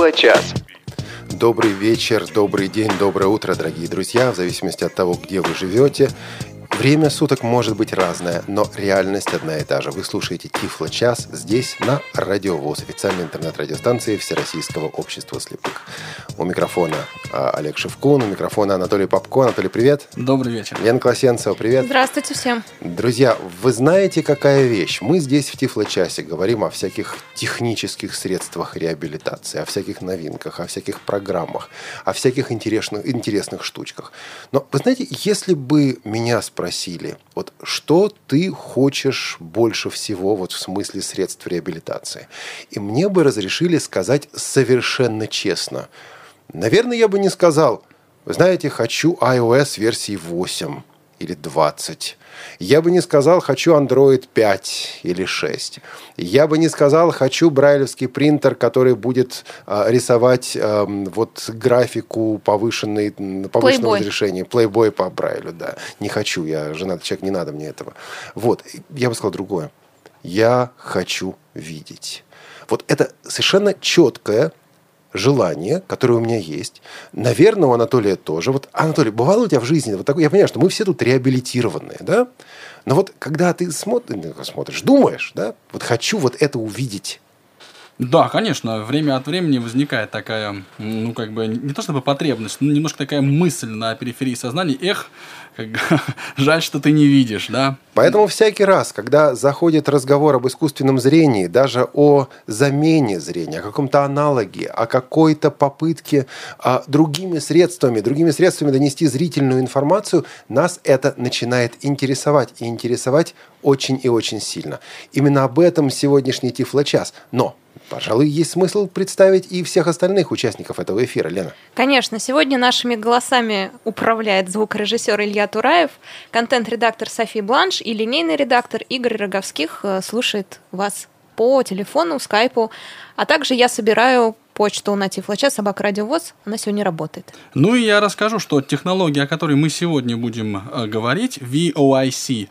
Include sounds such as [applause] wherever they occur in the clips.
Тифло-час. Добрый вечер, добрый день, доброе утро, дорогие друзья, в зависимости от того, где вы живете. Время суток может быть разное, но реальность одна и та же. Вы слушаете Тифло час здесь, на Радио ВОЗ, официальной интернет-радиостанции Всероссийского общества слепых. У микрофона а, Олег Шевкун, у микрофона Анатолий Попко. Анатолий, привет. Добрый вечер. Лена Класенцева, привет. Здравствуйте всем. Друзья, вы знаете, какая вещь? Мы здесь в Тифло-часе говорим о всяких технических средствах реабилитации, о всяких новинках, о всяких программах, о всяких интересных, интересных штучках. Но вы знаете, если бы меня спросили, вот что ты хочешь больше всего вот в смысле средств реабилитации, и мне бы разрешили сказать совершенно честно, наверное, я бы не сказал, знаете, хочу iOS версии 8 или 20. Я бы не сказал, хочу Android 5 или 6. Я бы не сказал, хочу брайлевский принтер, который будет э, рисовать э, вот графику повышенной, повышенного Playboy. разрешения. Playboy по Брайлю, да. Не хочу, я женатый человек, не надо мне этого. Вот, я бы сказал другое. Я хочу видеть. Вот это совершенно четкое желание, которое у меня есть. Наверное, у Анатолия тоже. Вот, Анатолий, бывало у тебя в жизни вот такое? Я понимаю, что мы все тут реабилитированные, да? Но вот когда ты смотришь, смотришь думаешь, да, вот хочу вот это увидеть. Да, конечно, время от времени возникает такая, ну, как бы, не то чтобы потребность, но немножко такая мысль на периферии сознания. Эх, как, [laughs] жаль, что ты не видишь, да? Поэтому всякий раз, когда заходит разговор об искусственном зрении, даже о замене зрения, о каком-то аналоге, о какой-то попытке а, другими средствами, другими средствами донести зрительную информацию, нас это начинает интересовать. И интересовать очень и очень сильно. Именно об этом сегодняшний Тифло-час. Но Пожалуй, есть смысл представить и всех остальных участников этого эфира, Лена. Конечно, сегодня нашими голосами управляет звукорежиссер Илья Тураев, контент-редактор София Бланш и линейный редактор Игорь Роговских э, слушает вас по телефону, скайпу, а также я собираю почту на Тифлочас, собака радиовоз, она сегодня работает. Ну и я расскажу, что технология, о которой мы сегодня будем э, говорить, VOIC,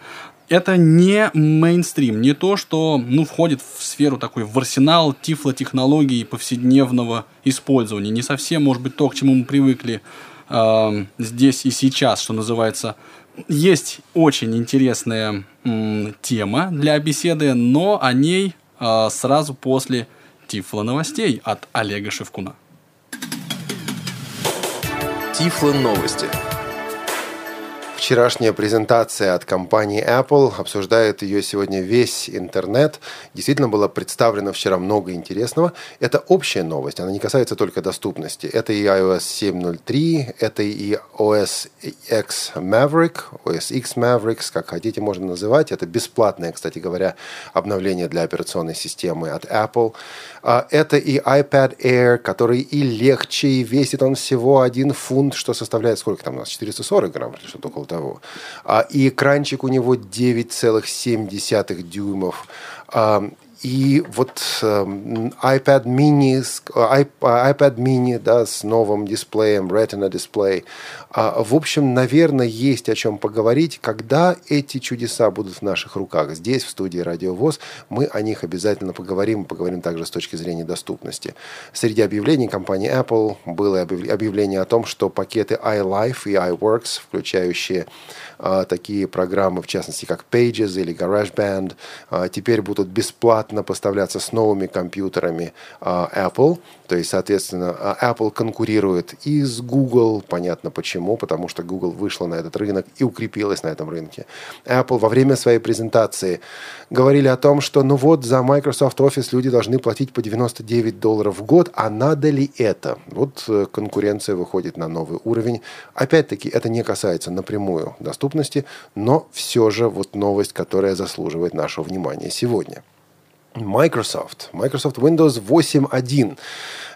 это не мейнстрим, не то, что ну, входит в сферу такой, в арсенал тифлотехнологий повседневного использования. Не совсем, может быть, то, к чему мы привыкли э, здесь и сейчас, что называется. Есть очень интересная м, тема для беседы, но о ней э, сразу после Тифло новостей от Олега Шевкуна. Тифло новости. Вчерашняя презентация от компании Apple, обсуждает ее сегодня весь интернет. Действительно было представлено вчера много интересного. Это общая новость, она не касается только доступности. Это и iOS 7.03, это и OS X Maverick, OS X Mavericks, как хотите можно называть. Это бесплатное, кстати говоря, обновление для операционной системы от Apple. А, Это и iPad Air, который и легче, и весит он всего один фунт, что составляет сколько там у нас, 440 грамм что-то около того. А, И экранчик у него 9,7 дюймов. А, И вот эм, iPad mini, э, iP- iPad mini, да, с новым дисплеем, Retina дисплей. А, В общем, наверное, есть о чем поговорить, когда эти чудеса будут в наших руках. Здесь, в студии Радио ВОЗ, мы о них обязательно поговорим. Поговорим также с точки зрения доступности. Среди объявлений компании Apple было объяв- объявление о том, что пакеты iLife и iWorks, включающие а, такие программы, в частности, как Pages или GarageBand, а, теперь будут бесплатно поставляться с новыми компьютерами а, Apple. То есть, соответственно, а, Apple конкурирует и с Google, понятно почему, потому что Google вышла на этот рынок и укрепилась на этом рынке. Apple во время своей презентации говорили о том, что ну вот за Microsoft Office люди должны платить по 99 долларов в год, а надо ли это? Вот э, конкуренция выходит на новый уровень. Опять-таки, это не касается напрямую доступности, но все же вот новость, которая заслуживает нашего внимания сегодня. Microsoft. Microsoft Windows 8.1.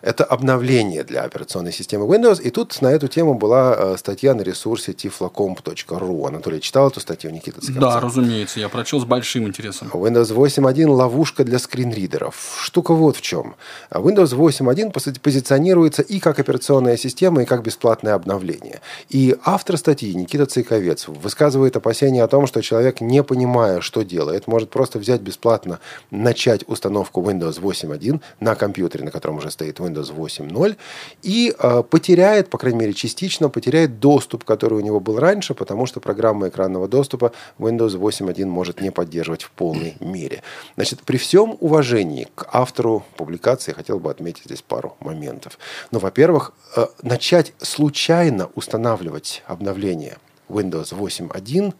Это обновление для операционной системы Windows. И тут на эту тему была э, статья на ресурсе tiflocomp.ru. Анатолий читал эту статью, Никита Цыганцев? Да, разумеется, я прочел с большим интересом. Windows 8.1 – ловушка для скринридеров. Штука вот в чем. Windows 8.1 пози- позиционируется и как операционная система, и как бесплатное обновление. И автор статьи Никита Цейковец высказывает опасения о том, что человек, не понимая, что делает, может просто взять бесплатно, начать установку Windows 8.1 на компьютере, на котором уже стоит Windows Windows 8.0 и э, потеряет, по крайней мере, частично потеряет доступ, который у него был раньше, потому что программа экранного доступа Windows 8.1 может не поддерживать в полной мере. Значит, при всем уважении к автору публикации хотел бы отметить здесь пару моментов. Ну, во-первых, э, начать случайно устанавливать обновление Windows 8.1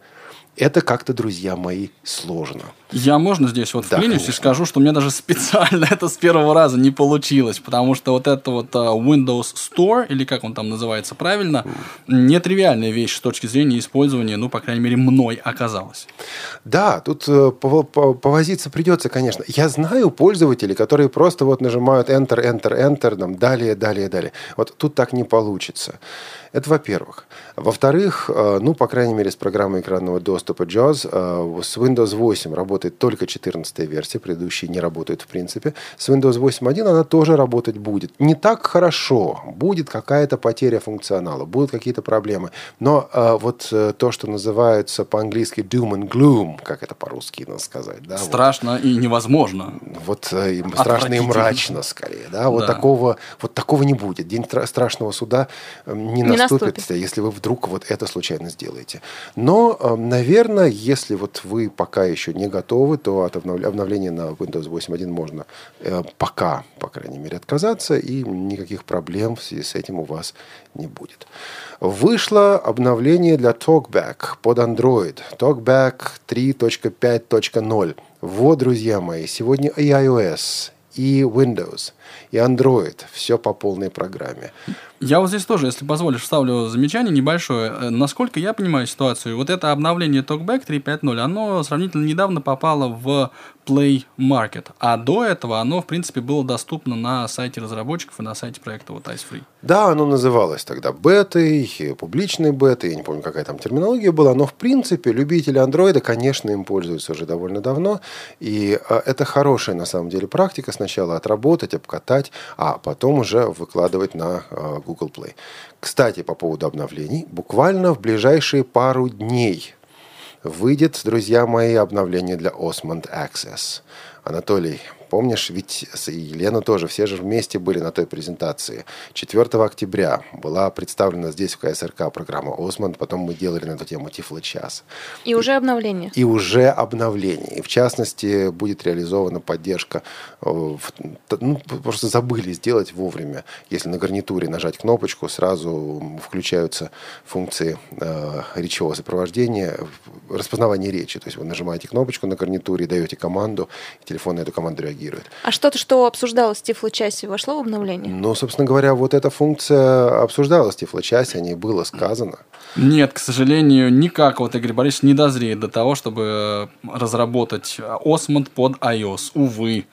это как-то, друзья мои, сложно. Я, можно здесь вот Да, вклинюсь и конечно. скажу, что меня даже специально [laughs] это с первого раза не получилось, потому что вот это вот а, Windows Store, или как он там называется правильно, нетривиальная вещь с точки зрения использования, ну, по крайней мере, мной оказалась. Да, тут э, пово- по- повозиться придется, конечно. Я знаю пользователей, которые просто вот нажимают Enter, Enter, Enter, там, далее, далее, далее. Вот тут так не получится. Это во-первых. Во-вторых, э, ну, по крайней мере, с программой экранного доступа JAWS э, с Windows 8 работает только 14 версия, предыдущие не работают в принципе. С Windows 8.1 она тоже работать будет. Не так хорошо, будет какая-то потеря функционала, будут какие-то проблемы. Но э, вот э, то, что называется по-английски doom and gloom, как это по-русски надо сказать, да, вот Страшно и невозможно. вот э, страшно и мрачно скорее, да, вот Да. такого, вот такого не будет. День тра- страшного суда э, не, Не наступит, наступит. если вы вдруг вот это случайно сделаете. Но, э, наверное, если вот вы пока еще не готовы, то от обнов- обновления на Windows 8.1 можно э, пока, по крайней мере, отказаться, и никаких проблем в связи с этим у вас не будет. Вышло обновление для TalkBack под Android. TalkBack 3.5.0. Вот, друзья мои, сегодня и iOS, и Windows, и Android. Все по полной программе. Я вот здесь тоже, если позволишь, вставлю замечание небольшое. Э, Насколько я понимаю ситуацию, вот это обновление TalkBack 3.5.0, оно сравнительно недавно попало в Play Market, а до этого оно, в принципе, было доступно на сайте разработчиков и на сайте проекта вот Ice Free. Да, оно называлось тогда бетой, публичной бетой, я не помню, какая там терминология была, но в принципе любители андроида, конечно, им пользуются уже довольно давно, и э, это хорошая на самом деле практика, сначала отработать, обкатать, а потом уже выкладывать на э, Google Play. Кстати, по поводу обновлений, буквально в ближайшие пару дней выйдет, друзья мои, обновление для Osmond Access. Анатолий, помнишь, ведь и Елена тоже, все же вместе были на той презентации. 4 октября была представлена здесь, в КСРК, программа Osmond, потом мы делали на эту тему Тифло-час. И уже обновление. И уже обновление. И в частности, будет реализована поддержка. э, в- Ну, просто забыли сделать вовремя. Если на гарнитуре нажать кнопочку, сразу включаются функции э, речевого сопровождения, распознавание речи. То есть вы нажимаете кнопочку на гарнитуре, даете команду, и телефон на эту команду реагирует. А что-то, что обсуждалось в Тифло-часе, вошло в обновление? Ну, собственно говоря, вот эта функция обсуждалась в Тифло-часе, о ней было сказано. Нет, к сожалению, никак вот Игорь Борисович не дозреет до того, чтобы разработать Osmond под iOS. Увы.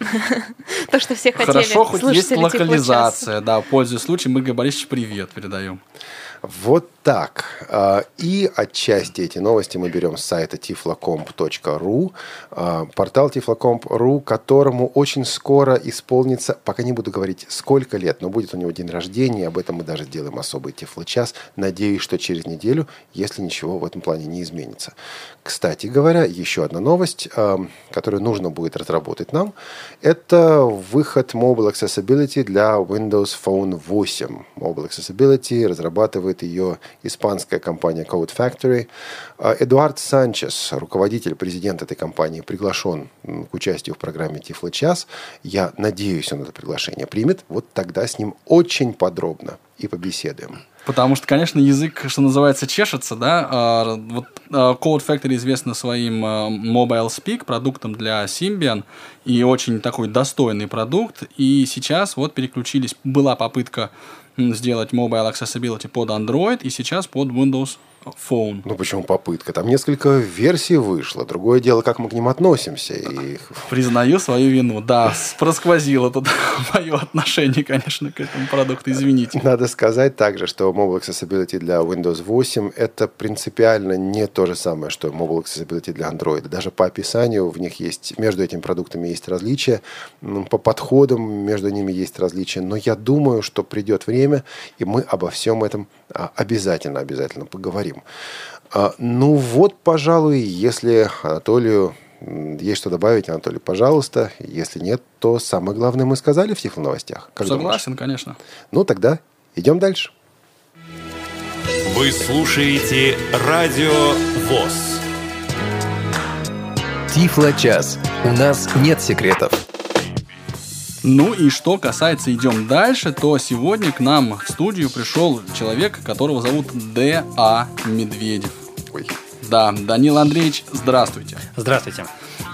То, что все хотели. Хорошо, хоть есть локализация. Да, пользуясь случаем, Игорь Борисович, привет передаем. Вот так. А, И отчасти эти новости мы берем с сайта tiflocomp.ru. А, Портал tiflocomp.ru, которому очень скоро исполнится, пока не буду говорить сколько лет, но будет у него день рождения, об этом мы даже сделаем особый тифлочас. Надеюсь, что через неделю, если ничего в этом плане не изменится. Кстати говоря, еще одна новость, а, которую нужно будет разработать нам, это выход Mobile Accessibility для Windows Phone 8. Mobile Accessibility разрабатывает ее испанская компания Code Factory. А, Эдуард Санчес, руководитель, президент этой компании, приглашен к участию в программе Тифло час. Я надеюсь, он это приглашение примет. Вот тогда с ним очень подробно и побеседуем. Потому что, конечно, язык, что называется, чешется, да. А, Вот а, Code Factory известна своим а, Mobile Speak продуктом для Symbian и очень такой достойный продукт. И сейчас вот переключились, была попытка сделать Mobile Accessibility под Android и сейчас под Windows Phone. Ну, почему попытка? Там несколько версий вышло. Другое дело, как мы к ним относимся. И Признаю свою вину. Да, просквозило тут [laughs] мое отношение, конечно, к этому продукту. Извините. Надо сказать также, что Mobile Accessibility для Windows 8 это принципиально не то же самое, что Mobile Accessibility для Android. Даже по описанию в них есть, между этими продуктами есть различия, м, по подходам между ними есть различия. Но я думаю, что придет время, и мы обо всем этом обязательно, обязательно поговорим. А, Ну вот, пожалуй, если Анатолию Есть что добавить, Анатолий, пожалуйста. Если нет, то самое главное мы сказали в Тифло новостях. Как думаешь? Согласен, конечно. Ну, тогда идем дальше. Вы слушаете Радио ВОЗ. Тифло-час. У нас нет секретов. Ну и что касается идем дальше, то сегодня к нам в студию пришел человек, которого зовут Д.А. Медведев. Ой. Да, Данил Андреевич, здравствуйте. Здравствуйте.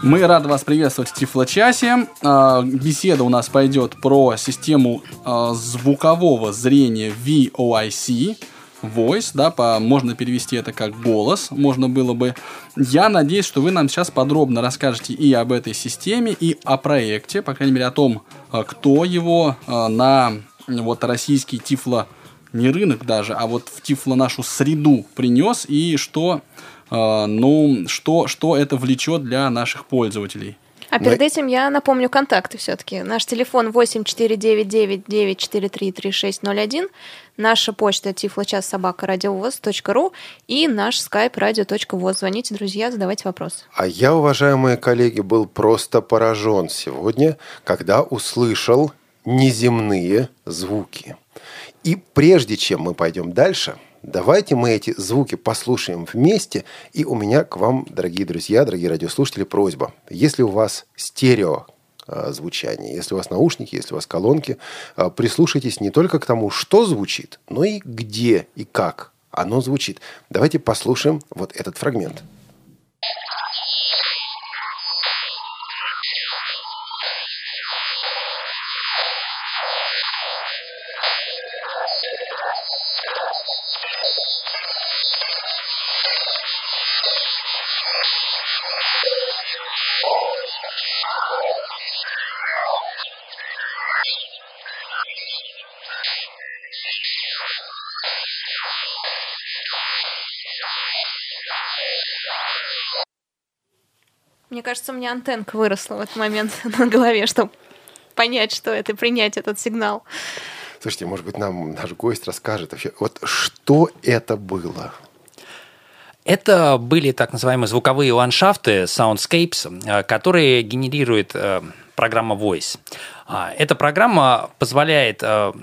Мы рады вас приветствовать в Тифлочасе. А, Беседа у нас пойдет про систему а, звукового зрения VOIC. Voice, да, по, можно перевести это как голос, можно было бы. Я надеюсь, что вы нам сейчас подробно расскажете и об этой системе, и о проекте, по крайней мере, о том, а, кто его а, на вот российский Тифло, не рынок даже, а вот в Тифло нашу среду принес, и что, а, ну, что, что это влечет для наших пользователей. А перед этим я напомню контакты все-таки. Наш телефон 8499-943-3601, наша почта тифлочас-собака-радиовоз.ру и наш скайп радио.воз. Звоните, друзья, задавайте вопросы. А я, уважаемые коллеги, был просто поражен сегодня, когда услышал неземные звуки. И прежде чем мы пойдем дальше, давайте мы эти звуки послушаем вместе. И у меня к вам, дорогие друзья, дорогие радиослушатели, просьба. Если у вас стерео э, звучание, если у вас наушники, если у вас колонки, э, прислушайтесь не только к тому, что звучит, но и где и как оно звучит. Давайте послушаем вот этот фрагмент. Мне кажется, у меня антенка выросла в этот момент [laughs] на голове, чтобы понять, что это, и принять этот сигнал. Слушайте, может быть, нам наш гость расскажет вообще, вот что это было? Это были так называемые звуковые ландшафты, soundscapes, э, которые генерирует э, программа Voice. А, Эта программа позволяет э,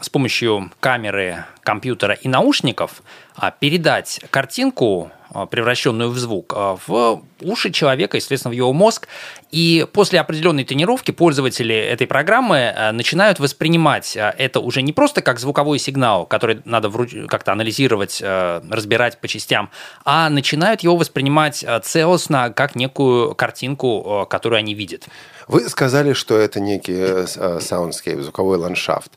с помощью камеры, компьютера и наушников а, передать картинку, превращенную в звук, а, в уши человека, естественно, в его мозг. И после определенной тренировки пользователи этой программы а, начинают воспринимать а, это уже не просто как звуковой сигнал, который надо как-то анализировать, а, разбирать по частям, а начинают его воспринимать а, целостно, как некую картинку, а, которую они видят. Вы сказали, что это некий э, с- э, звуковой ландшафт.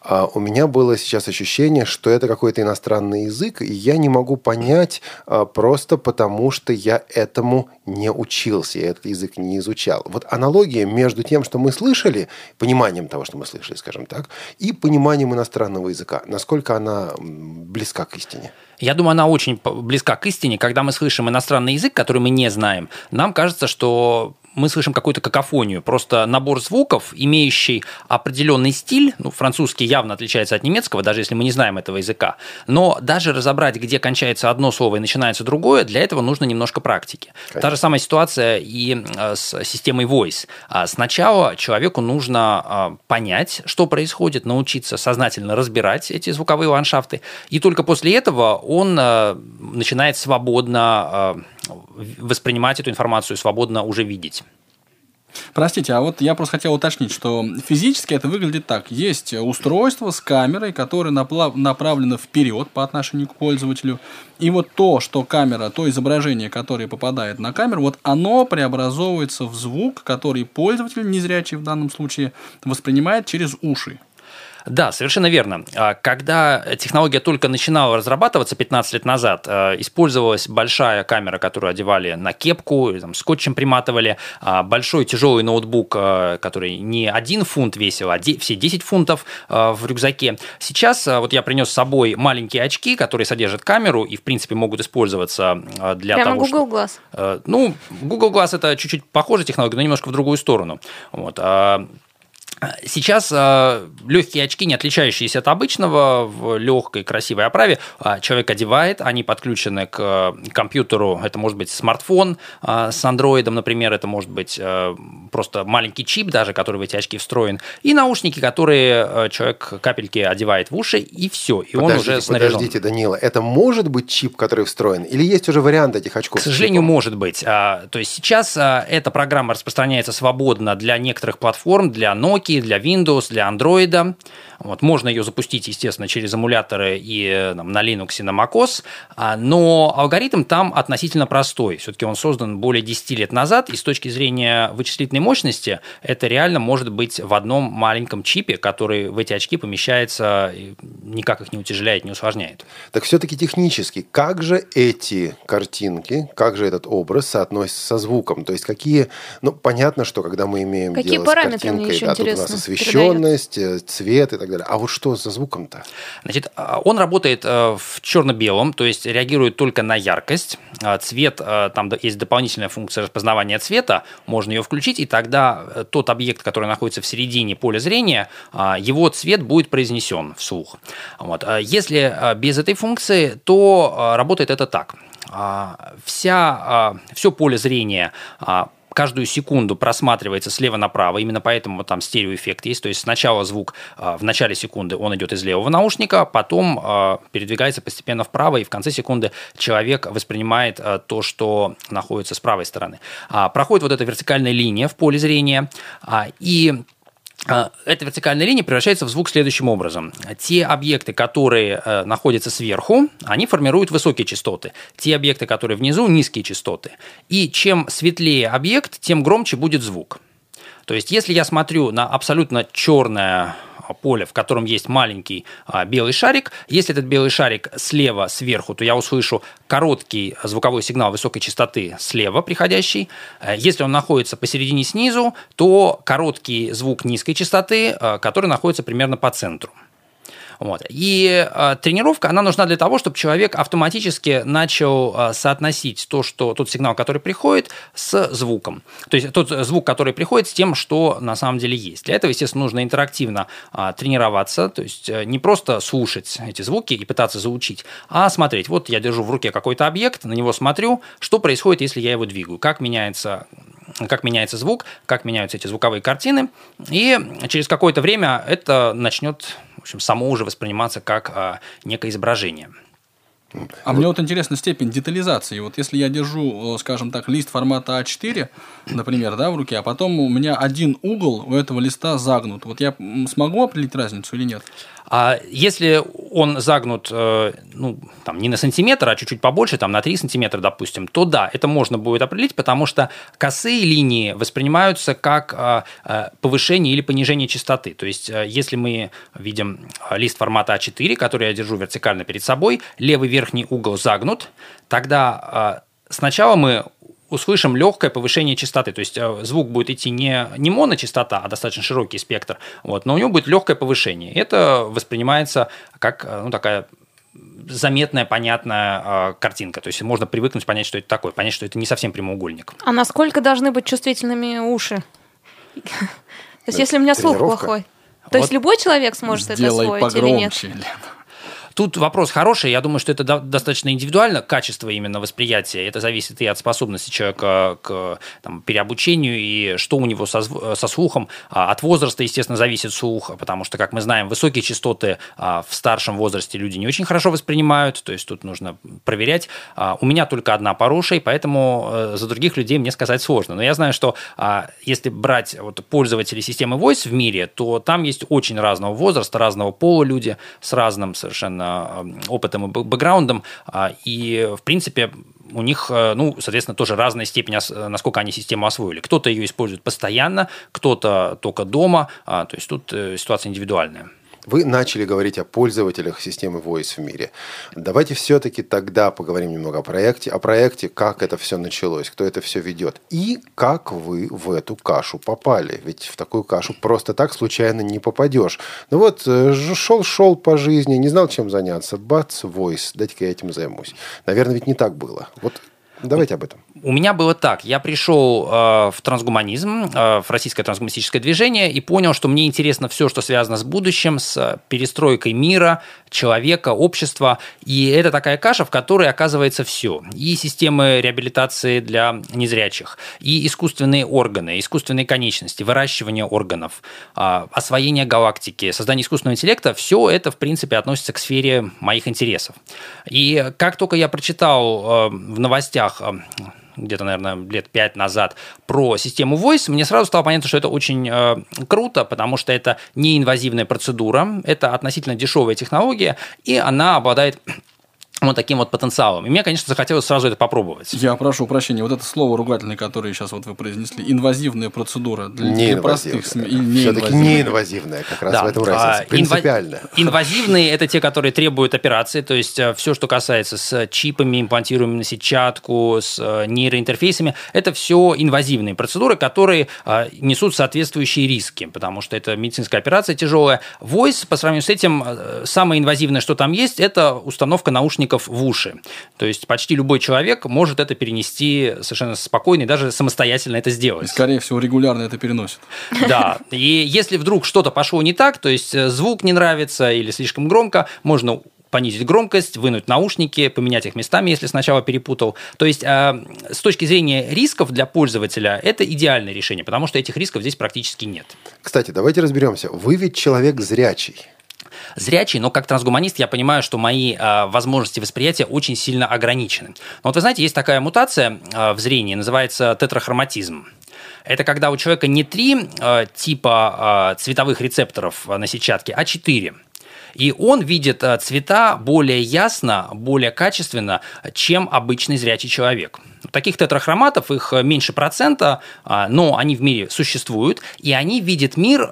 А у меня было сейчас ощущение, что это какой-то иностранный язык, и я не могу понять а, просто потому, что я этому не учился, я этот язык не изучал. Вот аналогия между тем, что мы слышали, пониманием того, что мы слышали, скажем так, и пониманием иностранного языка. Насколько она близка к истине? Я думаю, она очень близка к истине. Когда мы слышим иностранный язык, который мы не знаем, нам кажется, что мы слышим какую-то какофонию, просто набор звуков, имеющий определенный стиль, ну, французский явно отличается от немецкого, даже если мы не знаем этого языка, но даже разобрать, где кончается одно слово и начинается другое, для этого нужно немножко практики. Та же самая ситуация и э, с системой Voice. А Сначала человеку нужно а, понять, что происходит, научиться сознательно разбирать эти звуковые ландшафты, и только после этого он э, начинает свободно э, воспринимать эту информацию, свободно уже видеть. Простите, а вот я просто хотел уточнить, что физически это выглядит так. Есть устройство с камерой, которое направлено вперед по отношению к пользователю. И вот то, что камера, то изображение, которое попадает на камеру, вот оно преобразовывается в звук, который пользователь, незрячий в данном случае, воспринимает через уши. Да, совершенно верно. А, Когда технология только начинала разрабатываться 15 лет назад, э, использовалась большая камера, которую одевали на кепку, там, скотчем приматывали, а, большой тяжелый ноутбук, который не один фунт весил, а все 10 фунтов в рюкзаке. Сейчас вот я принес с собой маленькие очки, которые содержат камеру и, в принципе, могут использоваться для Прямо того, Google Glass. Э, Ну, Google Glass это чуть-чуть похожая технология, но немножко в другую сторону. Вот. А, Сейчас э, легкие очки, не отличающиеся от обычного, в легкой красивой оправе, э, человек одевает, они подключены к э, компьютеру, это может быть смартфон э, с андроидом, например, это может быть э, просто маленький чип даже, который в эти очки встроен, и наушники, которые э, человек капельки одевает в уши, и все, и он уже снаряжен. Подождите, Данила, это может быть чип, который встроен, или есть уже вариант этих очков? К сожалению, может быть. А, то есть сейчас а, эта программа распространяется свободно для некоторых платформ, для Nokia, для Windows, для Android. Вот, можно ее запустить, естественно, через эмуляторы и там, на Linux и на macOS, а, но алгоритм там относительно простой. Все-таки он создан более 10 лет назад, и с точки зрения вычислительной мощности это реально может быть в одном маленьком чипе, который в эти очки помещается, и никак их не утяжеляет, не усложняет. Так все-таки технически, как же эти картинки, как же этот образ соотносится со звуком? То есть какие, ну понятно, что когда мы имеем Какие дело параметры с картинкой, мне еще да, тут у нас интересно освещенность, э, цвет и так далее. А вот что за звуком-то? Значит, а, он работает э, в черно-белом, то есть реагирует только на яркость. А, Цвет, э, там есть дополнительная функция распознавания цвета, можно ее включить, и тогда э, тот объект, который находится в середине поля зрения, а, его цвет будет произнесен вслух. Вот. Если без этой функции, то работает это так. Вся, все поле зрения каждую секунду просматривается слева направо, именно поэтому там стереоэффект есть, то есть сначала звук а, в начале секунды он идет из левого наушника, потом а, передвигается постепенно вправо, и в конце секунды человек воспринимает а, то, что находится с правой стороны. Проходит вот эта вертикальная линия в поле зрения, и эта вертикальная линия превращается в звук следующим образом. Те объекты, которые э, находятся сверху, они формируют высокие частоты. Те объекты, которые внизу, низкие частоты. И чем светлее объект, тем громче будет звук. То есть, если я смотрю на абсолютно черное поле, в котором есть маленький а, белый шарик. Если этот белый шарик слева, сверху, то я услышу короткий звуковой сигнал высокой частоты слева приходящий. Э, Если он находится посередине снизу, то короткий звук низкой частоты, э, который находится примерно по центру. Вот. И э, тренировка, она нужна для того, чтобы человек автоматически начал э, соотносить то, что, тот сигнал, который приходит, с звуком. То есть тот звук, который приходит, с тем, что на самом деле есть. Для этого, естественно, нужно интерактивно э, тренироваться, то есть э, не просто слушать эти звуки и пытаться заучить, а смотреть. Вот я держу в руке какой-то объект, на него смотрю, что происходит, если я его двигаю, как меняется как меняется звук, как меняются эти звуковые картины, и через какое-то время это начнет в общем, само уже восприниматься как а, некое изображение. А мне вот интересна степень детализации. Вот если я держу, э, скажем так, лист формата А4, например, да, в руке, а потом у меня один угол у этого листа загнут, вот я смогу определить разницу или нет? А если он загнут, э, ну, там, не на сантиметр, а чуть-чуть побольше, там, на 3 сантиметра, допустим, то да, это можно будет определить, потому что косые линии воспринимаются как э, э, повышение или понижение частоты. То есть, если мы видим лист формата А4, который я держу вертикально перед собой, левый верхний угол загнут, тогда сначала мы услышим легкое повышение частоты. То есть э, звук будет идти не, не моночастота, а достаточно широкий спектр, вот, но у него будет легкое повышение. Это воспринимается как э, ну, такая заметная, понятная э, картинка. То есть можно привыкнуть, понять, что это такое, понять, что это не совсем прямоугольник. А насколько должны быть чувствительными уши? То есть, если у меня слух плохой. То есть любой человек сможет это освоить или нет? Тут вопрос хороший. Я думаю, что это до- достаточно индивидуально, качество именно восприятия. Это зависит и от способности человека к там, переобучению, и что у него со, со слухом. А От возраста, естественно, зависит слух, потому что, как мы знаем, высокие частоты а, в старшем возрасте люди не очень хорошо воспринимают, то есть тут нужно проверять. А, У меня только одна пара ушей, поэтому э, за других людей мне сказать сложно. Но я знаю, что если брать вот, пользователей системы Voice в мире, то там есть очень разного возраста, разного пола люди с разным совершенно опытом и бэкграундом. А, И, в принципе, у них, э, ну, соответственно, тоже разная степень, э, насколько они систему освоили. Кто-то ее использует постоянно, кто-то только дома. А, То есть тут э, ситуация индивидуальная. Вы начали говорить о пользователях системы Voice в мире. Давайте все-таки тогда поговорим немного о проекте, о проекте, как это все началось, кто это все ведет и как вы в эту кашу попали. Ведь в такую кашу просто так случайно не попадешь. Ну вот, шел-шел по жизни, не знал, чем заняться. Бац, Voice, дайте-ка я этим займусь. Наверное, ведь не так было. Вот Давайте об этом. У меня было так. Я пришел э, в трансгуманизм, э, в российское трансгуманистическое движение и понял, что мне интересно все, что связано с будущим, с перестройкой мира, человека, общества. И это такая каша, в которой оказывается все. И системы реабилитации для незрячих, и искусственные органы, искусственные конечности, выращивание органов, э, освоение галактики, создание искусственного интеллекта. Все это, в принципе, относится к сфере моих интересов. И как только я прочитал э, в новостях э, где-то, наверное, лет пять назад про систему Voice, мне сразу стало понятно, что это очень э, круто, потому что это неинвазивная процедура, это относительно дешевая технология, и она обладает вот таким вот потенциалом. И мне, конечно, захотелось сразу это попробовать. Я прошу прощения, вот это слово ругательное, которое сейчас вот вы произнесли, инвазивная процедура для, для простых СМИ. Все-таки неинвазивная, как раз да. в этом разница, принципиальная. Инвазивные [laughs] – это те, которые требуют операции, то есть э, все, что касается с чипами, имплантируемыми на сетчатку, с э, нейроинтерфейсами, это все инвазивные процедуры, которые э, несут соответствующие риски, потому что это медицинская операция тяжелая. Voice, по сравнению с этим, самое инвазивное, что там есть, это установка наушников наушников в уши. То есть почти любой человек может это перенести совершенно спокойно и даже самостоятельно это сделать. И, скорее всего, регулярно это переносит. Да. И если вдруг что-то пошло не так, то есть э, звук не нравится или слишком громко, можно понизить громкость, вынуть наушники, поменять их местами, если сначала перепутал. То есть э, с точки зрения рисков для пользователя это идеальное решение, потому что этих рисков здесь практически нет. Кстати, давайте разберемся. Вы ведь человек зрячий зрячий, но как трансгуманист я понимаю, что мои э, возможности восприятия очень сильно ограничены. Но вот вы знаете, есть такая мутация э, в зрении, называется тетрахроматизм. Это когда у человека не три э, типа э, цветовых рецепторов на сетчатке, а четыре. И он видит цвета более ясно, более качественно, чем обычный зрячий человек. Таких тетрахроматов их меньше процента, но они в мире существуют, и они видят мир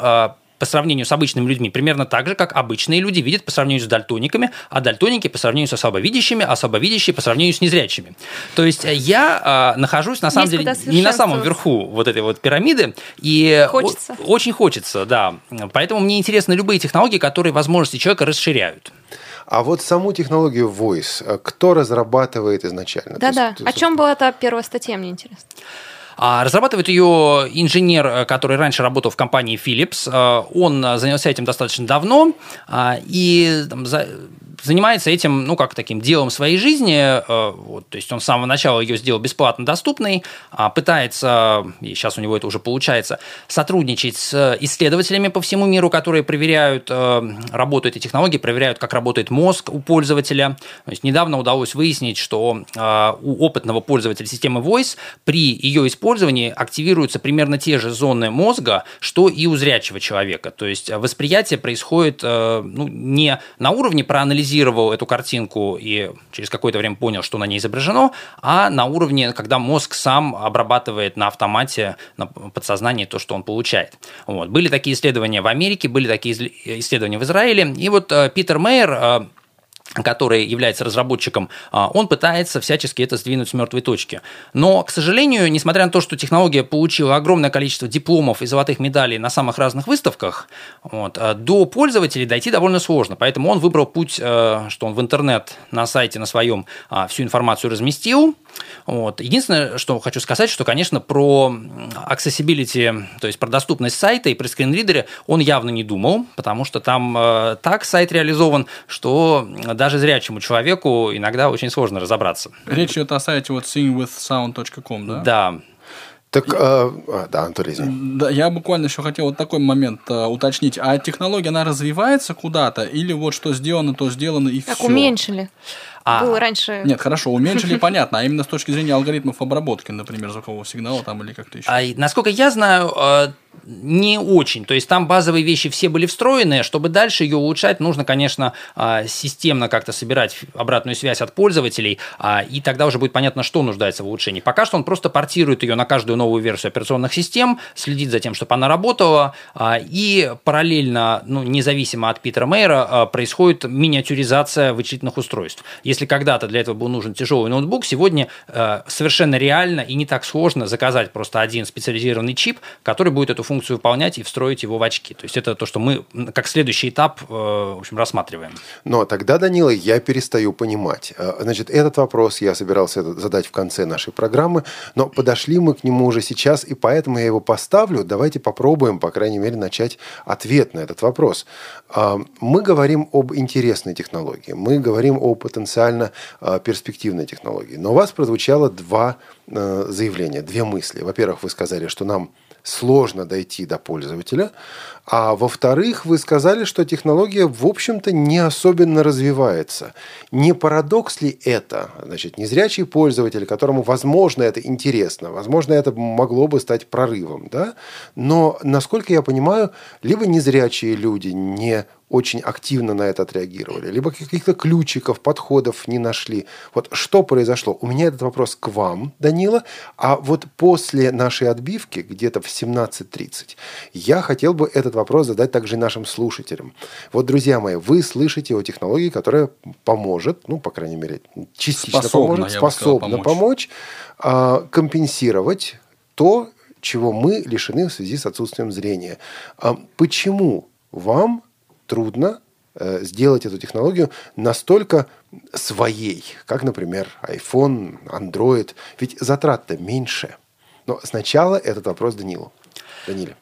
по сравнению с обычными людьми примерно так же, как обычные люди видят по сравнению с дальтониками, а дальтоники по сравнению с слабовидящими, а слабовидящие по сравнению с незрячими. То есть э, я э, нахожусь на самом Есть деле не на самом верху вот этой вот пирамиды. И хочется. очень хочется, да. Поэтому мне интересны любые технологии, которые возможности человека расширяют. А вот саму технологию Voice э, кто разрабатывает изначально? Да-да. О чем была та первая статья, мне интересно? А разрабатывает ее инженер, э, который раньше работал в компании Philips. Э, он занялся этим достаточно давно а, и там, за, занимается этим, ну, как таким делом своей жизни. Э, вот, то есть он с самого начала ее сделал бесплатно доступной, а пытается, и сейчас у него это уже получается, сотрудничать с исследователями по всему миру, которые проверяют э, работу этой технологии, проверяют, как работает мозг у пользователя. То есть недавно удалось выяснить, что э, у опытного пользователя системы Voice при ее использовании активируются примерно те же зоны мозга, что и у зрячего человека. То есть восприятие происходит ну, не на уровне проанализирования проанализировал эту картинку и через какое-то время понял, что на ней изображено, а на уровне, когда мозг сам обрабатывает на автомате, на подсознании то, что он получает. Вот. Были такие исследования в Америке, были такие исследования в Израиле. И вот э, Питер Мейер э, который является разработчиком, а, он пытается всячески это сдвинуть с мертвой точки. Но, к сожалению, несмотря на то, что технология получила огромное количество дипломов и золотых медалей на самых разных выставках, вот, а, до пользователей дойти довольно сложно. Поэтому он выбрал путь, э, что он в интернет на сайте на своем а, всю информацию разместил, вот. Единственное, что хочу сказать, что, конечно, про accessibility, то есть про доступность сайта и про скринридере он явно не думал, потому что там э, так сайт реализован, что даже зрячему человеку иногда очень сложно разобраться. Речь идет о сайте вот singwithsound.com, да? Да. Так, э, да, Анатолий, извини. Да, я буквально еще хотел вот такой момент э, уточнить. А технология, она развивается куда-то? Или вот что сделано, то сделано и как все? Как уменьшили? А... Было раньше... Нет, хорошо, уменьшили, [laughs] понятно. А именно с точки зрения алгоритмов обработки, например, звукового сигнала там или как-то еще. А, насколько я знаю, э, не очень. То есть там базовые вещи все были встроены. Чтобы дальше ее улучшать, нужно, конечно, а, системно как-то собирать обратную связь от пользователей, а, и тогда уже будет понятно, что нуждается в улучшении. Пока что он просто портирует ее на каждую новую версию операционных систем, следит за тем, чтобы она работала, а, и параллельно, ну, независимо от Питера Мейера, происходит миниатюризация вычислительных устройств. Если когда-то для этого был нужен тяжелый ноутбук, сегодня совершенно реально и не так сложно заказать просто один специализированный чип, который будет эту функцию выполнять и встроить его в очки. То есть это то, что мы как следующий этап э, в общем, рассматриваем. Но тогда, Данила, я перестаю понимать. Э, значит, этот вопрос я собирался задать в конце нашей программы, но подошли мы к нему уже сейчас, и поэтому я его поставлю. Давайте попробуем, по крайней мере, начать ответ на этот вопрос. А, мы говорим об интересной технологии, мы говорим о потенциально перспективной технологии. Но у вас прозвучало два э, заявления, две мысли. Во-первых, вы сказали, что нам сложно дойти до пользователя. А во-вторых, вы сказали, что технология, в общем-то, не особенно развивается. Не парадокс ли это? Значит, незрячий пользователь, которому, возможно, это интересно, возможно, это могло бы стать прорывом, да? Но, насколько я понимаю, либо незрячие люди не очень активно на это отреагировали, либо каких-то ключиков, подходов не нашли. Вот что произошло? У меня этот вопрос к вам, Данила, а вот после нашей отбивки, где-то в 17.30, я хотел бы этот вопрос задать также нашим слушателям. Вот, друзья мои, вы слышите о технологии, которая поможет, ну, по крайней мере, частично способна, поможет, способна сказал, помочь, помочь а, компенсировать то, чего мы лишены в связи с отсутствием зрения. А почему вам трудно э, сделать эту технологию настолько своей, как, например, iPhone, Android. Ведь затрат-то меньше. Но сначала этот вопрос Данилу. Даниле.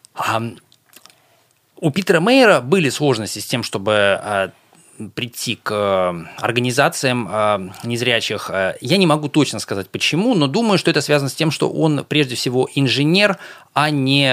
У Питера Мейера были сложности с тем, чтобы а, прийти к э, организациям э, незрячих. Э, я не могу точно сказать почему, но думаю, что это связано с тем, что он прежде всего инженер, а не,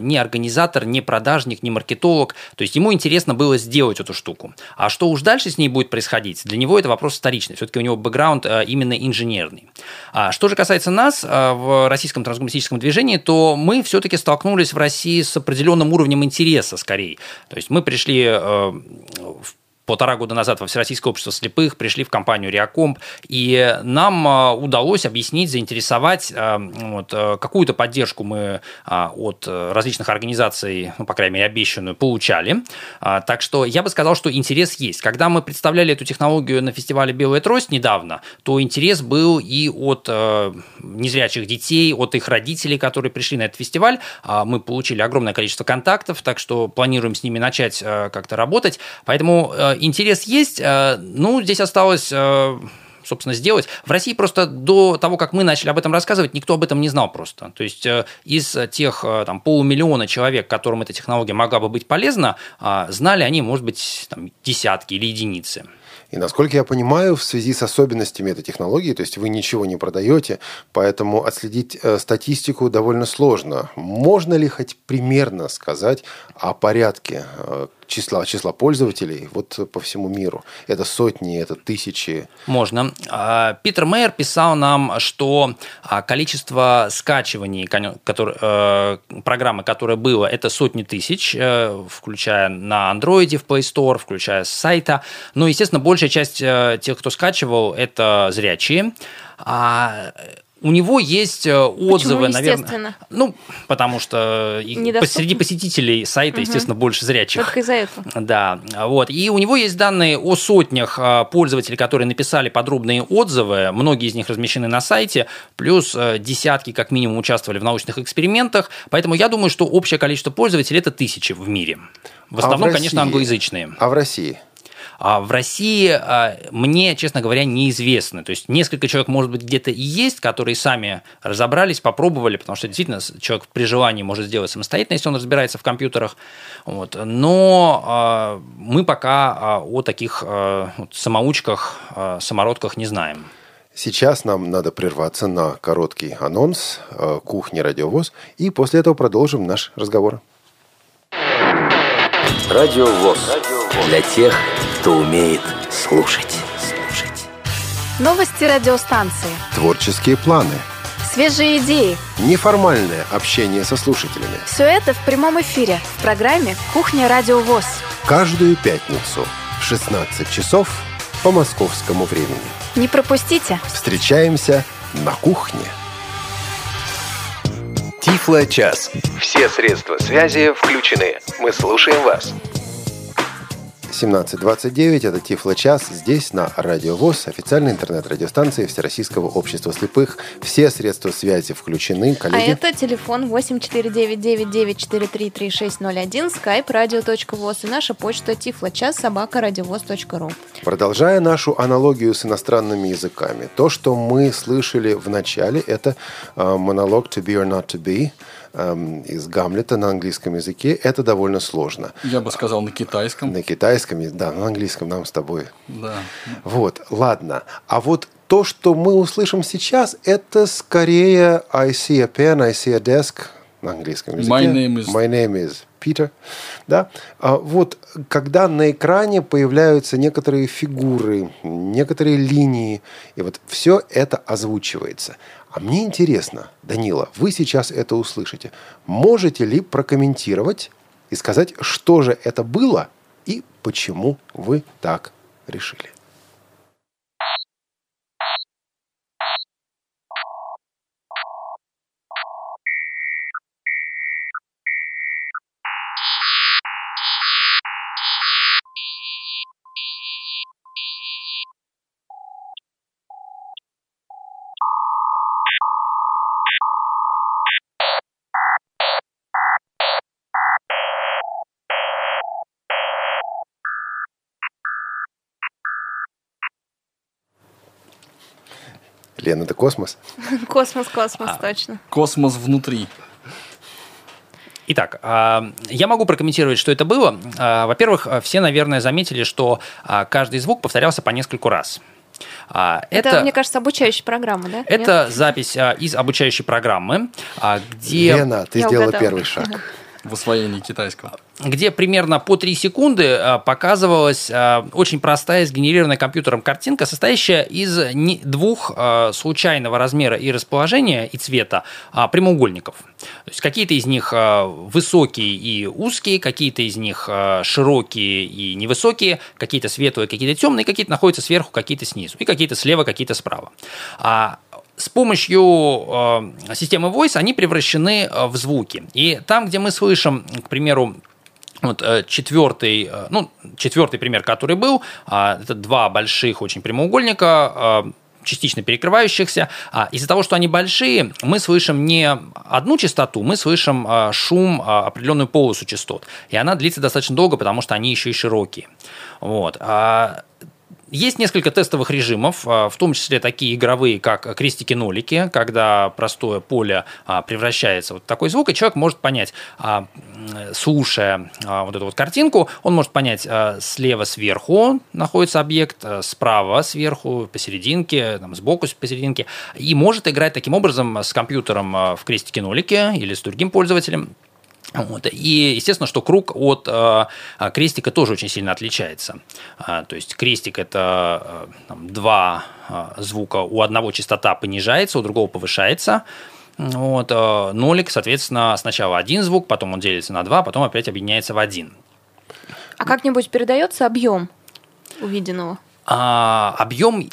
не организатор, не продажник, не маркетолог. То есть ему интересно было сделать эту штуку. А что уж дальше с ней будет происходить, для него это вопрос вторичный. Все-таки у него бэкграунд именно инженерный. А что же касается нас в российском трансгуманистическом движении, то мы все-таки столкнулись в России с определенным уровнем интереса скорее. То есть мы пришли в полтора года назад во Всероссийское общество слепых, пришли в компанию Реакомп, и нам а, удалось объяснить, заинтересовать, а, вот, а, какую-то поддержку мы от различных организаций, ну, по крайней мере, обещанную, получали. Так что я бы сказал, что интерес есть. Когда мы представляли эту технологию на фестивале «Белая трость» недавно, то интерес был и от незрячих детей, от их родителей, которые пришли на этот фестиваль. Мы получили огромное количество контактов, так что планируем с ними начать как-то работать. Поэтому интерес есть, э, ну, здесь осталось э, собственно, сделать. В России просто до того, как мы начали об этом рассказывать, никто об этом не знал просто. То есть э, из тех там, полумиллиона человек, которым эта технология могла бы быть полезна, знали они, может быть, там, десятки или единицы. И насколько я понимаю, в связи с особенностями этой технологии, то есть вы ничего не продаете, поэтому отследить статистику довольно сложно. Можно ли хоть примерно сказать о порядке числа, числа пользователей вот по всему миру? Это сотни, это тысячи? Можно. А, Питер Мейер писал нам, что а, количество скачиваний который, э, программы, которое было, это сотни тысяч, э, включая на Android, в Play Store, включая с сайта. Но, естественно, большая часть э, тех, кто скачивал, это зрячие. А у него есть э, отзывы, Почему, наверное. Ну, потому что среди посетителей сайта, угу. естественно, больше зрячих. Только из-за этого. Да, вот. И у него есть данные о сотнях а, пользователей, которые написали подробные отзывы. Многие из них размещены на сайте, плюс э, десятки, как минимум, участвовали в научных экспериментах. Поэтому я думаю, что общее количество пользователей это тысячи в мире. В основном, а в конечно, англоязычные. А в России? А в России а, мне, честно говоря, неизвестно. То есть несколько человек, может быть, где-то и есть, которые сами разобрались, попробовали, потому что действительно человек при желании может сделать самостоятельно, если он разбирается в компьютерах. Вот. Но а, мы пока о таких вот, самоучках, самородках не знаем. Сейчас нам надо прерваться на короткий анонс кухни Радиовоз, и после этого продолжим наш разговор. Радиовоз. Для тех, кто умеет слушать. слушать. Новости радиостанции. Творческие планы. Свежие идеи. Неформальное общение со слушателями. Все это в прямом эфире в программе «Кухня Радио ВОЗ». Каждую пятницу в 16 часов по московскому времени. Не пропустите. Встречаемся на кухне. Тифло-час. Все средства связи включены. Мы слушаем вас. 1729. Это Тифло час здесь, на Радио ВОЗ, официальной интернет-радиостанции Всероссийского общества слепых. Все средства связи включены. А Коллеги, это телефон 8499-943-3601, skype radio.voz и наша почта тифлочас собака радиовоз.ру. продолжая нашу аналогию с иностранными языками, то, что мы слышали в начале, это э, монолог «To be or not to be», эм, из Гамлета на английском языке. Это довольно сложно. Я бы сказал на китайском. На китайском, да, на английском нам с тобой Да. Вот, ладно. А вот то, что мы услышим сейчас, это скорее I see a pen, I see a desk на английском языке. My name is- My name is Peter. Да? А вот когда на экране появляются некоторые фигуры, некоторые линии, и вот все это озвучивается. А мне интересно, Данила, вы сейчас это услышите. Можете ли прокомментировать и сказать, что же это было и почему вы так решили? Лен, это космос? [laughs] Космос, космос, А. точно. Космос внутри. Итак, а, я могу прокомментировать, что это было. А, Во-первых, а, все, наверное, заметили, что каждый звук повторялся по нескольку раз. А, Это, мне кажется, обучающая программа, да? это запись а, из обучающей программы, где... Лена, ты Я сделала угадала. первый шаг. [laughs] В освоении китайского. где примерно по 3 секунды а, показывалась а, очень простая сгенерированная компьютером картинка, состоящая из двух а, случайного размера и расположения и цвета прямоугольников. То есть какие-то из них высокие и узкие, какие-то из них широкие и невысокие, какие-то светлые, какие-то темные, какие-то находятся сверху, какие-то снизу, и какие-то слева, какие-то справа. А с помощью э, системы Voice они превращены э, в звуки. И там, где мы слышим, к примеру, вот э, четвертый, э, ну, четвертый пример, который был, а, это два больших очень прямоугольника, частично перекрывающихся. А, Из-за того, что они большие, мы слышим не одну частоту, мы слышим шум, определенную полосу частот. И она длится достаточно долго, потому что они еще и широкие. Вот. Есть несколько тестовых режимов, а, в том числе такие игровые, как крестики-нолики, когда простое поле а, превращается в вот такой звук, и человек может понять, а, слушая вот эту вот картинку, он может понять, слева сверху находится объект, справа сверху, посерединке, там, сбоку посерединке, и может играть таким образом с компьютером в крестики-нолики или с другим пользователем. Вот. И естественно, что круг от э, крестика тоже очень сильно отличается. А, то есть крестик это э, там, два э, звука, у одного частота понижается, у другого повышается. Вот, э, нолик, соответственно, сначала один звук, потом он делится на два, потом опять объединяется в один. А как-нибудь передается объем увиденного? А, объем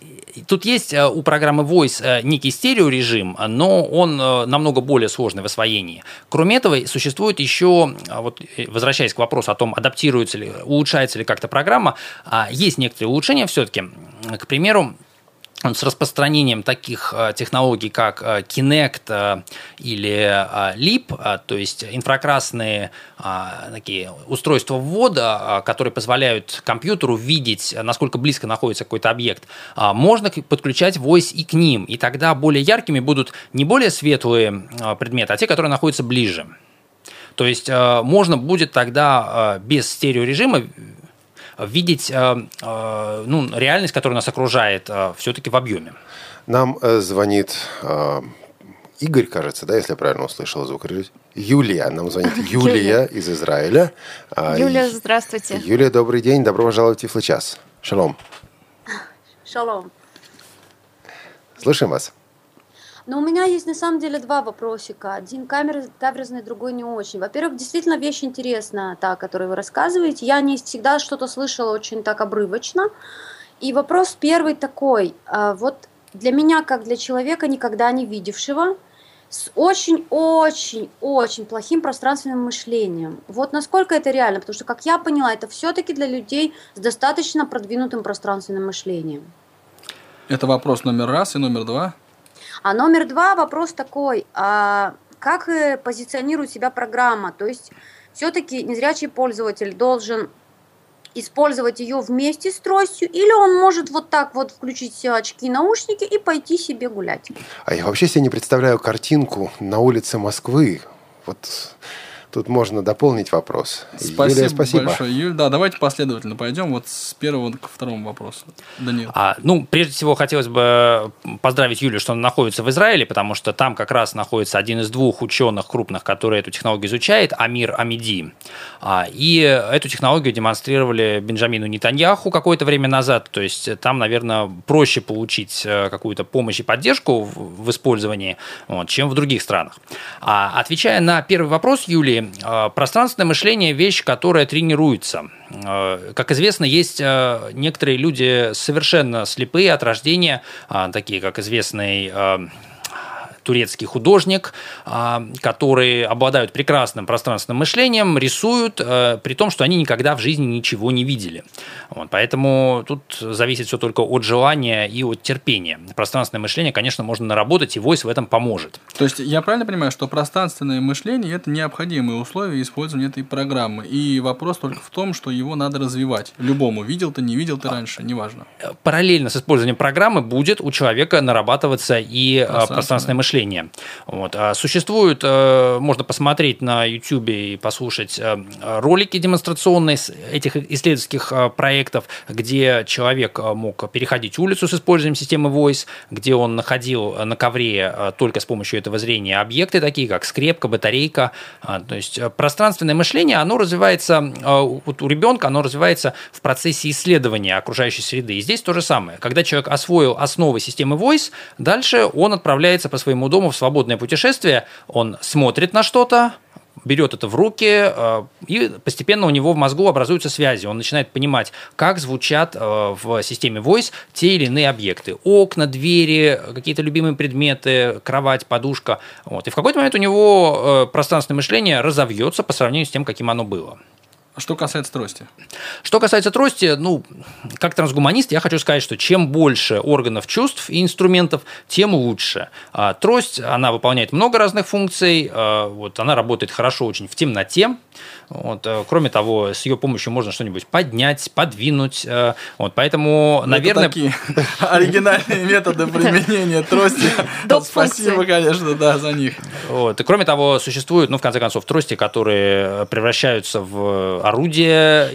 тут есть э, у программы Voice э, некий стереорежим, но он э, намного более сложный в освоении. Кроме этого, существует еще, вот, возвращаясь к вопросу о том, адаптируется ли, улучшается ли как-то программа, а, есть некоторые улучшения все-таки. К примеру, с распространением таких э, технологий, как э, Kinect э, или э, то есть инфракрасные такие устройства ввода, которые позволяют компьютеру видеть, насколько близко находится какой-то объект, можно подключать voice и к ним, и тогда более яркими будут не более светлые предметы, а те, которые находятся ближе. То есть можно будет тогда без стереорежима видеть э, э, ну, реальность, которая нас окружает, все-таки в объеме. Нам э, звонит э, Игорь, кажется, да, если я правильно услышал звукорежиссер. Юлия. Нам звонит [laughs] Юлия из Израиля. А, Юлия, здравствуйте. Юлия, добрый день. Добро пожаловать в Тифлы час. Шалом. Шалом. Слушаем вас. Но у меня есть на самом деле два вопросика. Один каверзный, другой не очень. Во-первых, действительно вещь интересная, та, о которой вы рассказываете. Я не всегда что-то слышала очень так обрывочно. И вопрос первый такой. а, Вот для меня, как для человека, никогда не видевшего, с очень-очень-очень плохим пространственным мышлением. Вот насколько это реально, потому что, как я поняла, это все-таки для людей с достаточно продвинутым пространственным мышлением. Это вопрос номер раз и номер два. А номер два вопрос такой, а как э, позиционирует себя программа? То есть все-таки незрячий пользователь должен использовать ее вместе с тростью, или он может вот так вот включить все очки наушники и пойти себе гулять. А я вообще себе не представляю картинку на улице Москвы. Вот Тут можно дополнить вопрос. Спасибо, Юлия, спасибо. большое, Юль. Да, давайте последовательно пойдем вот с первого к второму вопросу. Данил. А, ну, прежде всего, хотелось бы поздравить Юлю, что он находится в Израиле, потому что там как раз находится один из двух ученых крупных, который эту технологию изучает, Амир Амиди. А, и эту технологию демонстрировали Бенджамину Нетаньяху какое-то время назад. То есть там, наверное, проще получить э, какую-то помощь и поддержку в использовании, вот, чем в других странах. А, отвечая на первый вопрос Юлии, Э, пространственное мышление – вещь, которая тренируется. Э, как известно, есть э, некоторые люди совершенно слепые от рождения, такие как известный турецкий художник, а, которые обладают прекрасным пространственным мышлением, рисуют, э, при том, что они никогда в жизни ничего не видели. Вот, поэтому тут зависит все только от желания и от терпения. Пространственное мышление, конечно, можно наработать, и Voice в этом поможет. То есть я правильно понимаю, что пространственное мышление – это необходимые условия использования этой программы, и вопрос только в том, что его надо развивать. Любому, видел ты, не видел ты раньше, неважно. Параллельно с использованием программы будет у человека нарабатываться и э, пространственное, пространственное мышление мышления. Вот. А существует, э, можно посмотреть на YouTube и послушать э, ролики демонстрационные этих исследовательских э, проектов, где человек мог переходить улицу с использованием системы Voice, где он находил на ковре только с помощью этого зрения объекты, такие как скрепка, батарейка. А, то есть пространственное мышление, оно развивается, вот у ребенка оно развивается в процессе исследования окружающей среды. И здесь то же самое. Когда человек освоил основы системы Voice, дальше он отправляется по своему дому в свободное путешествие, он смотрит на что-то, берет это в руки, э, и постепенно у него в мозгу образуются связи. Он начинает понимать, как звучат э, в системе Voice те или иные объекты. Окна, двери, какие-то любимые предметы, кровать, подушка. Вот. И в какой-то момент у него э, пространственное мышление разовьется по сравнению с тем, каким оно было. Что касается трости? Что касается трости, ну, как трансгуманист, я хочу сказать, что чем больше органов чувств и инструментов, тем лучше. А, трость, она выполняет много разных функций, а, вот, она работает хорошо очень в темноте, вот, э, кроме того, с ее помощью можно что-нибудь поднять, подвинуть. Э, вот, поэтому, Это наверное... такие [laughs] оригинальные методы [laughs] применения трости. [laughs] Спасибо, конечно, да, за них. Вот. И кроме того, существуют, ну, в конце концов, трости, которые превращаются в орудие,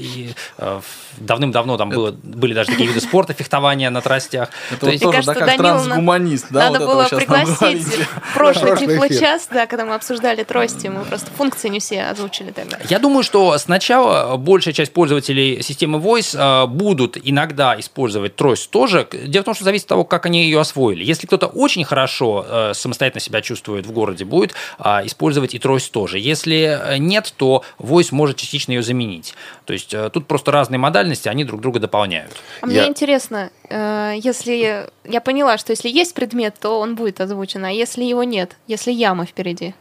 э, давным-давно там было, были даже такие виды спорта, фехтования на тростях. Это вот тоже, да, как трансгуманист, да, Надо было пригласить в прошлый тифлочас, да, когда мы обсуждали трости, мы просто функции не все озвучили тогда. Я думаю, что сначала большая часть пользователей системы Voice э, будут иногда использовать трость тоже. Дело в том, что зависит от того, как они ее освоили. Если кто-то очень хорошо э, самостоятельно себя чувствует в городе, будет э, использовать и трость тоже. Если нет, то Voice может частично ее заменить. То есть тут просто разные модальности, они друг друга дополняют. А мне интересно, если я поняла, что если есть предмет, то он будет озвучен, а если его нет, если яма впереди?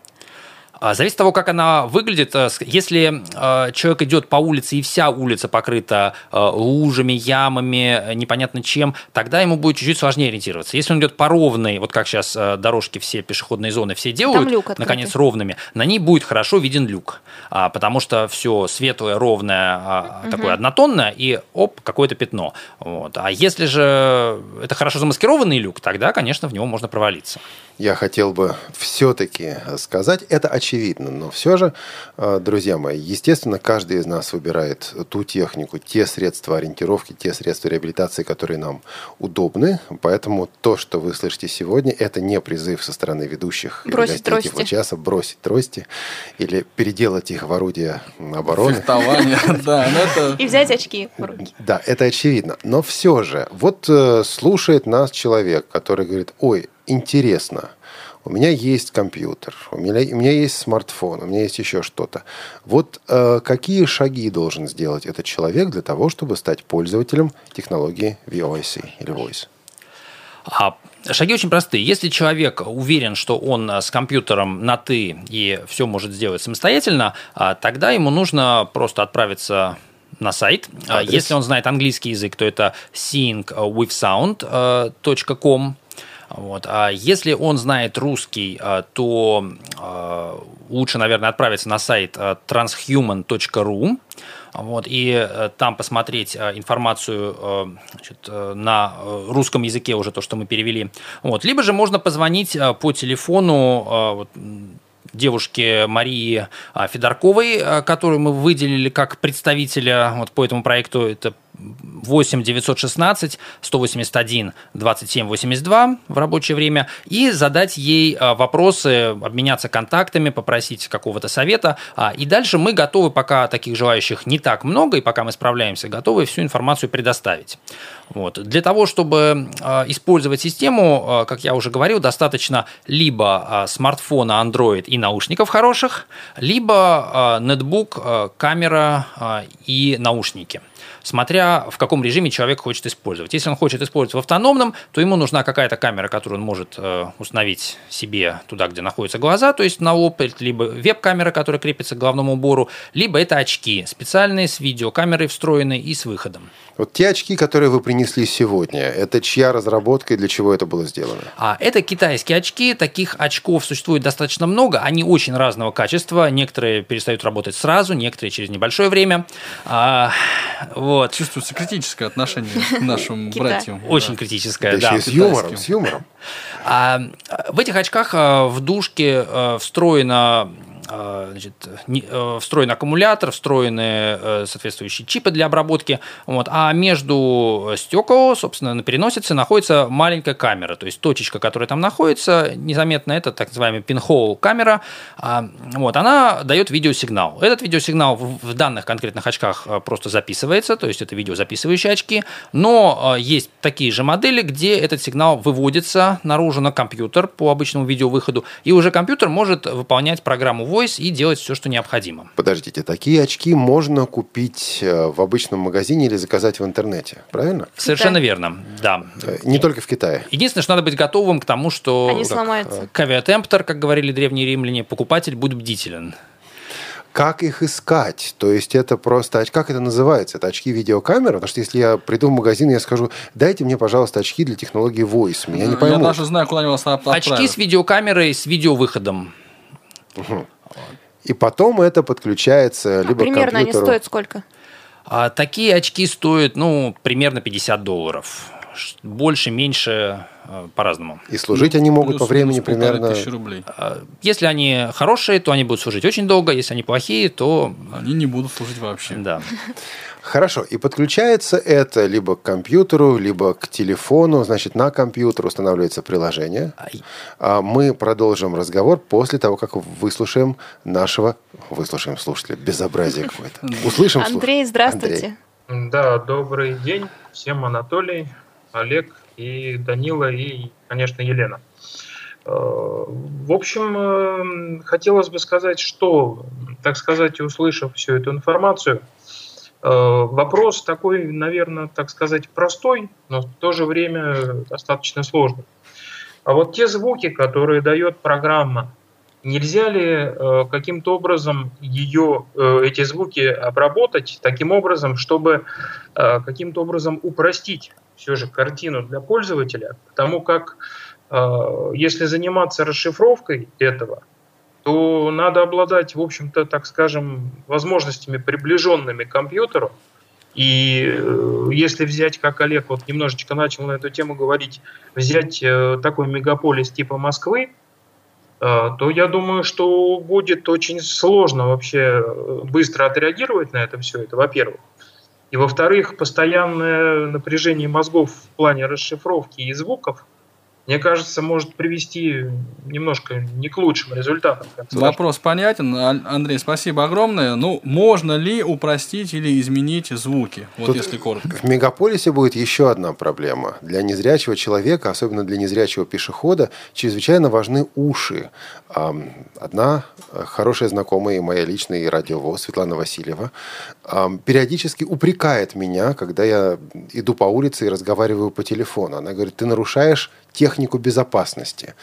А, зависит от того, как она выглядит. Э, если э, человек идет по улице и вся улица покрыта э, лужами, ямами, непонятно чем, тогда ему будет чуть-чуть сложнее ориентироваться. Если он идет по ровной, вот как сейчас дорожки все пешеходные зоны все делают, наконец ровными, на ней будет хорошо виден люк, а, потому что все светлое, ровное, угу. такое однотонное, и оп, какое-то пятно. Вот. А если же это хорошо замаскированный люк, тогда, конечно, в него можно провалиться я хотел бы все-таки сказать, это очевидно, но все же, э, друзья мои, естественно, каждый из нас выбирает ту технику, те средства ориентировки, те средства реабилитации, которые нам удобны, поэтому то, что вы слышите сегодня, это не призыв со стороны ведущих бросить трости. часа бросить трости или переделать их в орудие обороны. Фехтование, [laughs] да. И взять очки в руки. Да, это очевидно. Но все же, вот э, слушает нас человек, который говорит, ой, интересно. У меня есть компьютер, у меня, у меня есть смартфон, у меня есть еще что-то. Вот э, какие шаги должен сделать этот человек для того, чтобы стать пользователем технологии VOIC или Voice? А Шаги очень простые. Если человек уверен, что он с компьютером на «ты» и все может сделать самостоятельно, а, тогда ему нужно просто отправиться на сайт. А, Адрес. Если он знает английский язык, то это singwithsound.com. Вот. А если он знает русский, то лучше, наверное, отправиться на сайт transhuman.ru вот, и э, там посмотреть э, информацию э, значит, на русском языке уже то, что мы перевели. Вот. Либо же можно позвонить по телефону девушке Марии Федорковой, которую мы выделили как представителя вот по этому проекту. Это 8 916 181 27 82 в рабочее время и задать ей а, вопросы, обменяться контактами, попросить какого-то совета. А, и дальше мы готовы, пока таких желающих не так много, и пока мы справляемся, готовы всю информацию предоставить. Вот. Для того, чтобы а, использовать систему, как я уже говорил, достаточно либо смартфона Android и наушников хороших, либо нетбук, камера и наушники смотря в каком режиме человек хочет использовать. Если он хочет использовать в автономном, то ему нужна какая-то камера, которую он может э, установить себе туда, где находятся глаза, то есть на лоб, либо веб-камера, которая крепится к головному убору, либо это очки специальные с видеокамерой встроенной и с выходом. Вот те очки, которые вы принесли сегодня, это чья разработка и для чего это было сделано? А, это китайские очки. Таких очков существует достаточно много. Они очень разного качества. Некоторые перестают работать сразу, некоторые через небольшое время. А, вот. Чувствуется критическое отношение к нашим братьям. Очень критическое, да. С юмором, с юмором. А, в этих очках а, в дужке а, встроена а, значит, э, встроен аккумулятор, встроены э, соответствующие чипы для обработки. Вот, а между стекол, собственно, на переносице находится маленькая камера. То есть точечка, которая там находится, незаметно, это так называемая пинхол камера. А, вот, она дает видеосигнал. Этот видеосигнал в данных конкретных очках э, просто записывается, то есть это видеозаписывающие очки. Но есть такие же модели, где этот сигнал выводится наружу на компьютер по обычному видеовыходу, и уже компьютер может выполнять программу Voice и делать все, что необходимо. Подождите, такие очки можно купить э, в обычном магазине или заказать в интернете, правильно? Совершенно верно, да. Э, не только в Китае. Единственное, что надо быть готовым к тому, что... Они сломаются. Кавиатемптор, как говорили древние римляне, покупатель будет бдителен. Как их искать? То есть это просто... Как это называется? Это очки видеокамеры? Потому что если я приду в магазин, я скажу, дайте мне, пожалуйста, очки для технологии Voice. Меня не поймут. Я даже знаю, куда они вас отправят. Очки с видеокамерой, с видеовыходом. Угу. И потом это подключается а либо примерно к компьютеру. они стоят сколько? А, такие очки стоят, ну, примерно 50 долларов. Больше, меньше, э, по-разному. И служить они могут по времени примерно... рублей. А, если они хорошие, то они будут служить очень долго. Если они плохие, то... Они не будут служить вообще. Да. [laughs] Хорошо, и подключается это либо к компьютеру, либо к телефону, значит, на компьютер устанавливается приложение. А мы продолжим разговор после того, как выслушаем нашего, выслушаем слушателя, безобразие какое-то. [laughs] Услышим Андрей, здравствуйте. Андрей. Да, добрый день всем, Анатолий, Олег и Данила, и, конечно, Елена. Э, в общем, э, хотелось бы сказать, что, так сказать, услышав всю эту информацию – вопрос такой, наверное, так сказать, простой, но в то же время достаточно сложный. А вот те звуки, которые дает программа, нельзя ли э, каким-то образом ее, э, эти звуки обработать таким образом, чтобы каким-то образом упростить все же картину для пользователя, потому как если заниматься расшифровкой этого, то надо обладать, в общем-то, так скажем, возможностями, приближенными к компьютеру. И э, если взять, как Олег вот немножечко начал на эту тему говорить, взять э, такой мегаполис типа Москвы, э, то я думаю, что будет очень сложно вообще быстро отреагировать на это все, это во-первых. И во-вторых, постоянное напряжение мозгов в плане расшифровки и звуков – мне кажется, может привести немножко не к лучшим результатам. Вопрос понятен. Андрей, спасибо огромное. Ну, можно ли упростить или изменить звуки? Вот Тут если коротко. В мегаполисе будет еще одна проблема. Для незрячего человека, особенно для незрячего пешехода, чрезвычайно важны уши. Одна э, хорошая знакомая и моя личная радиовоз Светлана Васильева периодически упрекает меня, когда я иду по улице и разговариваю по телефону. Она говорит, ты нарушаешь технику безопасности.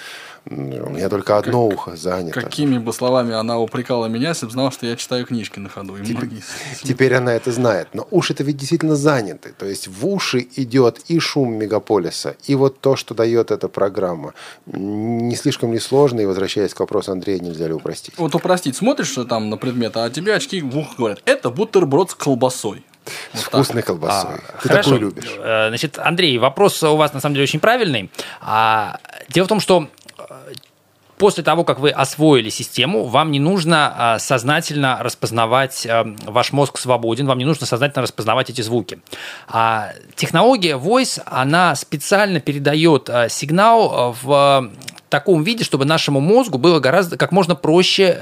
У меня только одно как, ухо занято. Какими бы словами она упрекала меня, если бы знала, что я читаю книжки на ходу. И теперь, многие... теперь она это знает. Но уши-то ведь действительно заняты. То есть в уши идет и шум мегаполиса, и вот то, что дает эта программа. Не слишком ли сложно? И возвращаясь к вопросу Андрея, нельзя ли упростить? Вот упростить. Смотришь там на предмет, а тебе очки в ухо говорят, это бутерброд с колбасой. С вот вкусной так. колбасой. А, Ты хорошо. такую любишь. Э, значит, Андрей, вопрос у вас на самом деле очень правильный. А, дело в том, что после того, как вы освоили систему, вам не нужно а, сознательно распознавать, а, ваш мозг свободен, вам не нужно сознательно распознавать эти звуки. А, технология Voice, она специально передает сигнал в таком виде, чтобы нашему мозгу было гораздо как можно проще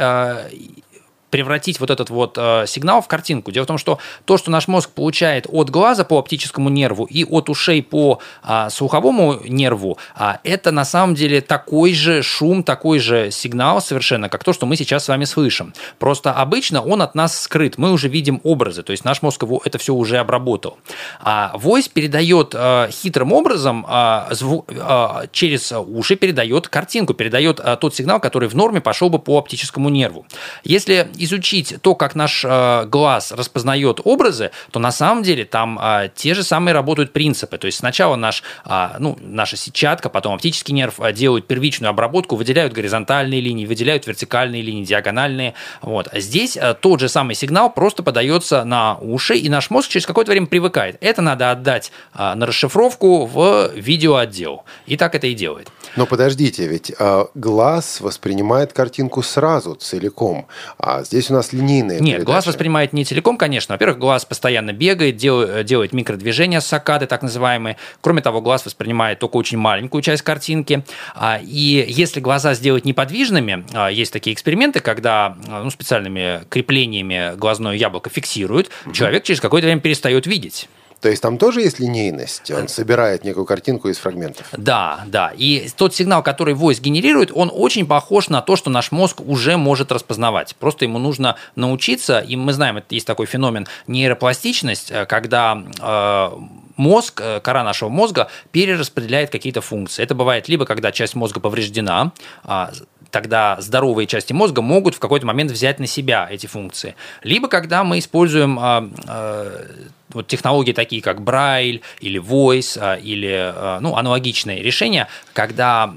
превратить вот этот вот э, сигнал в картинку. Дело в том, что то, что наш мозг получает от глаза по оптическому нерву и от ушей по э, слуховому нерву, э, это на самом деле такой же шум, такой же сигнал совершенно, как то, что мы сейчас с вами слышим. Просто обычно он от нас скрыт, мы уже видим образы, то есть наш мозг его это все уже обработал. А voice передает э, хитрым образом э, зву, э, через уши передает картинку, передает э, тот сигнал, который в норме пошел бы по оптическому нерву. Если изучить то, как наш э, глаз распознает образы, то на самом деле там э, те же самые работают принципы. То есть сначала наш, э, ну, наша сетчатка, потом оптический нерв делают первичную обработку, выделяют горизонтальные линии, выделяют вертикальные линии, диагональные. Вот. А здесь тот же самый сигнал просто подается на уши, и наш мозг через какое-то время привыкает. Это надо отдать на расшифровку в видеоотдел. И так это и делает. Но подождите, ведь глаз воспринимает картинку сразу, целиком. А здесь у нас линейные Нет, передачи. глаз воспринимает не целиком, конечно. Во-первых, глаз постоянно бегает, делает, делает микродвижения сакады, так называемые. Кроме того, глаз воспринимает только очень маленькую часть картинки. А, и если глаза сделать неподвижными, а, есть такие эксперименты, когда а, ну, специальными креплениями глазное яблоко фиксируют, угу. человек через какое-то время перестает видеть. То есть там тоже есть линейность, он собирает некую картинку из фрагментов. Да, да. И тот сигнал, который voice генерирует, он очень похож на то, что наш мозг уже может распознавать. Просто ему нужно научиться, и мы знаем, это есть такой феномен нейропластичность, э, когда э, мозг, э, кора нашего мозга перераспределяет какие-то функции. Это бывает либо когда часть мозга повреждена, а, тогда здоровые части мозга могут в какой-то момент взять на себя эти функции. Либо когда мы используем а, а, вот технологии такие, как Braille или Voice, а, или ну, аналогичные решения, когда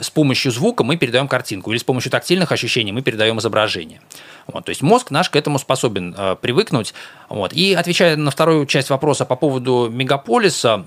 с помощью звука мы передаем картинку, или с помощью тактильных ощущений мы передаем изображение. Вот, то есть мозг наш к этому способен привыкнуть. Вот. И отвечая на вторую часть вопроса по поводу мегаполиса,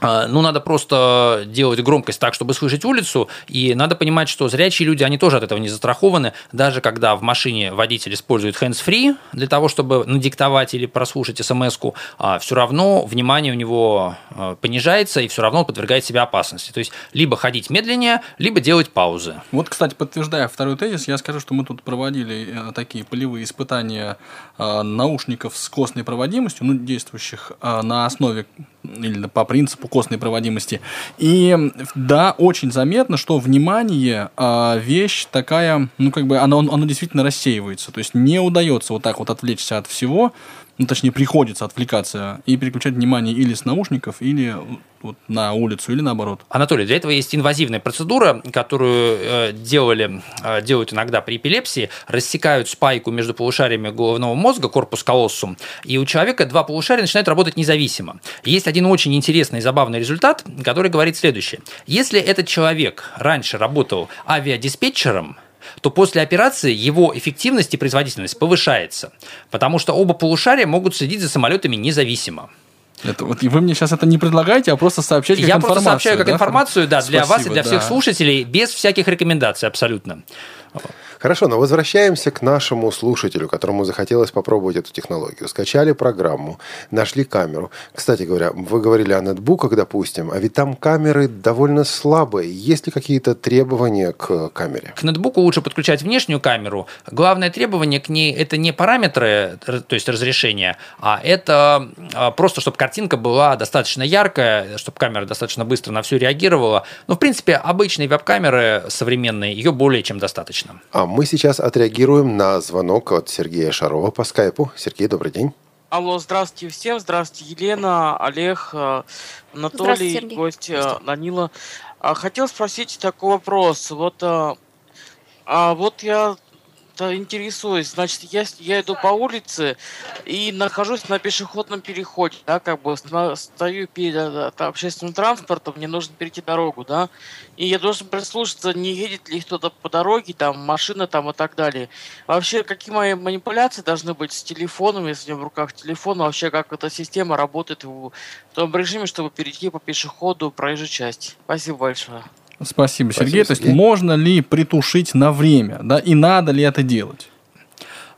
ну, надо просто делать громкость так, чтобы слышать улицу, и надо понимать, что зрячие люди, они тоже от этого не застрахованы, даже когда в машине водитель использует hands-free для того, чтобы надиктовать или прослушать смс-ку, а все равно внимание у него а, понижается, и все равно он подвергает себя опасности. То есть, либо ходить медленнее, либо делать паузы. Вот, кстати, подтверждая второй тезис, я скажу, что мы тут проводили э, такие полевые испытания а, наушников с костной проводимостью, ну, действующих на основе или по принципу костной проводимости. И да, очень заметно, что внимание э, вещь такая, ну как бы оно, оно действительно рассеивается. То есть не удается вот так вот отвлечься от всего, ну, точнее, приходится отвлекаться и переключать внимание или с наушников, или вот на улицу, или наоборот. Анатолий, для этого есть инвазивная процедура, которую э, делали, э, делают иногда при эпилепсии, рассекают спайку между полушариями головного мозга, корпус колоссум, и у человека два полушария начинают работать независимо. Есть один очень интересный и забавный результат, который говорит следующее. Если этот человек раньше работал авиадиспетчером, то после операции его эффективность и производительность повышается, потому что оба полушария могут следить за самолетами независимо. Это, вот, и вы мне сейчас это не предлагаете, а просто сообщаете как Я информацию. просто сообщаю как да? информацию, да, Спасибо, для вас и для всех слушателей, без всяких рекомендаций абсолютно. Хорошо, но возвращаемся к нашему слушателю, которому захотелось попробовать эту технологию. Скачали программу, нашли камеру. Кстати говоря, вы говорили о нетбуках, допустим, а ведь там камеры довольно слабые. Есть ли какие-то требования к камере? К нетбуку лучше подключать внешнюю камеру. Главное требование к ней – это не параметры, то есть разрешение, а это а, просто, чтобы картинка была достаточно яркая, чтобы камера достаточно быстро на все реагировала. Но, в принципе, обычные веб-камеры современные, ее более чем достаточно. А мы сейчас отреагируем на звонок от Сергея Шарова по скайпу. Сергей, добрый день. Алло, здравствуйте всем, здравствуйте, Елена, Олег, э, Анатолий, гость э, Данила. А, хотел спросить такой вопрос. Вот, а, а вот я да, интересуюсь. Значит, я, я иду по улице и нахожусь на пешеходном переходе, да, как бы стою перед э, общественным транспортом, мне нужно перейти дорогу, да, и я должен прислушаться, не едет ли кто-то по дороге, там, машина там и так далее. Вообще, какие мои манипуляции должны быть с телефоном, если у меня в руках телефон, вообще, как эта система работает в том режиме, чтобы перейти по пешеходу проезжую часть. Спасибо большое. Спасибо, Сергей. Спасибо, То есть можно ли притушить на время, да, и надо ли это делать?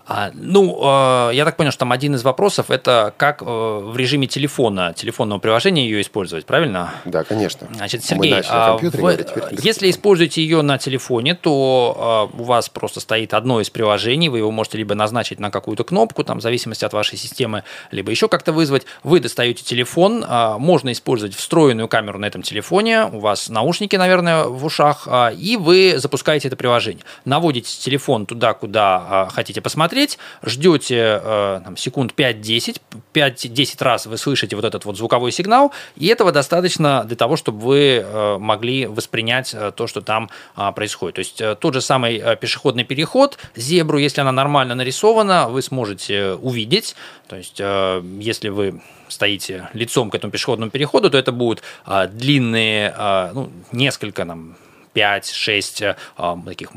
А, ну, э, я так понял, что там один из вопросов это как э, в режиме телефона, телефонного приложения ее использовать, правильно? Да, конечно. Значит, Сергей, а, вы, говорить, если используете ее на телефоне, то э, у вас просто стоит одно из приложений, вы его можете либо назначить на какую-то кнопку, там, в зависимости от вашей системы, либо еще как-то вызвать. Вы достаете телефон, можно использовать встроенную камеру на этом телефоне, у вас наушники, наверное, в ушах, и вы запускаете это приложение. Наводите телефон туда, куда хотите посмотреть смотреть, ждете э, там, секунд 5-10, 5-10 раз вы слышите вот этот вот звуковой сигнал, и этого достаточно для того, чтобы вы э, могли воспринять э, то, что там происходит. То есть тот же самый пешеходный переход, зебру, если она нормально нарисована, вы сможете увидеть. То есть если вы стоите лицом к этому пешеходному переходу, то это будут длинные, ну, несколько там 5-6 таких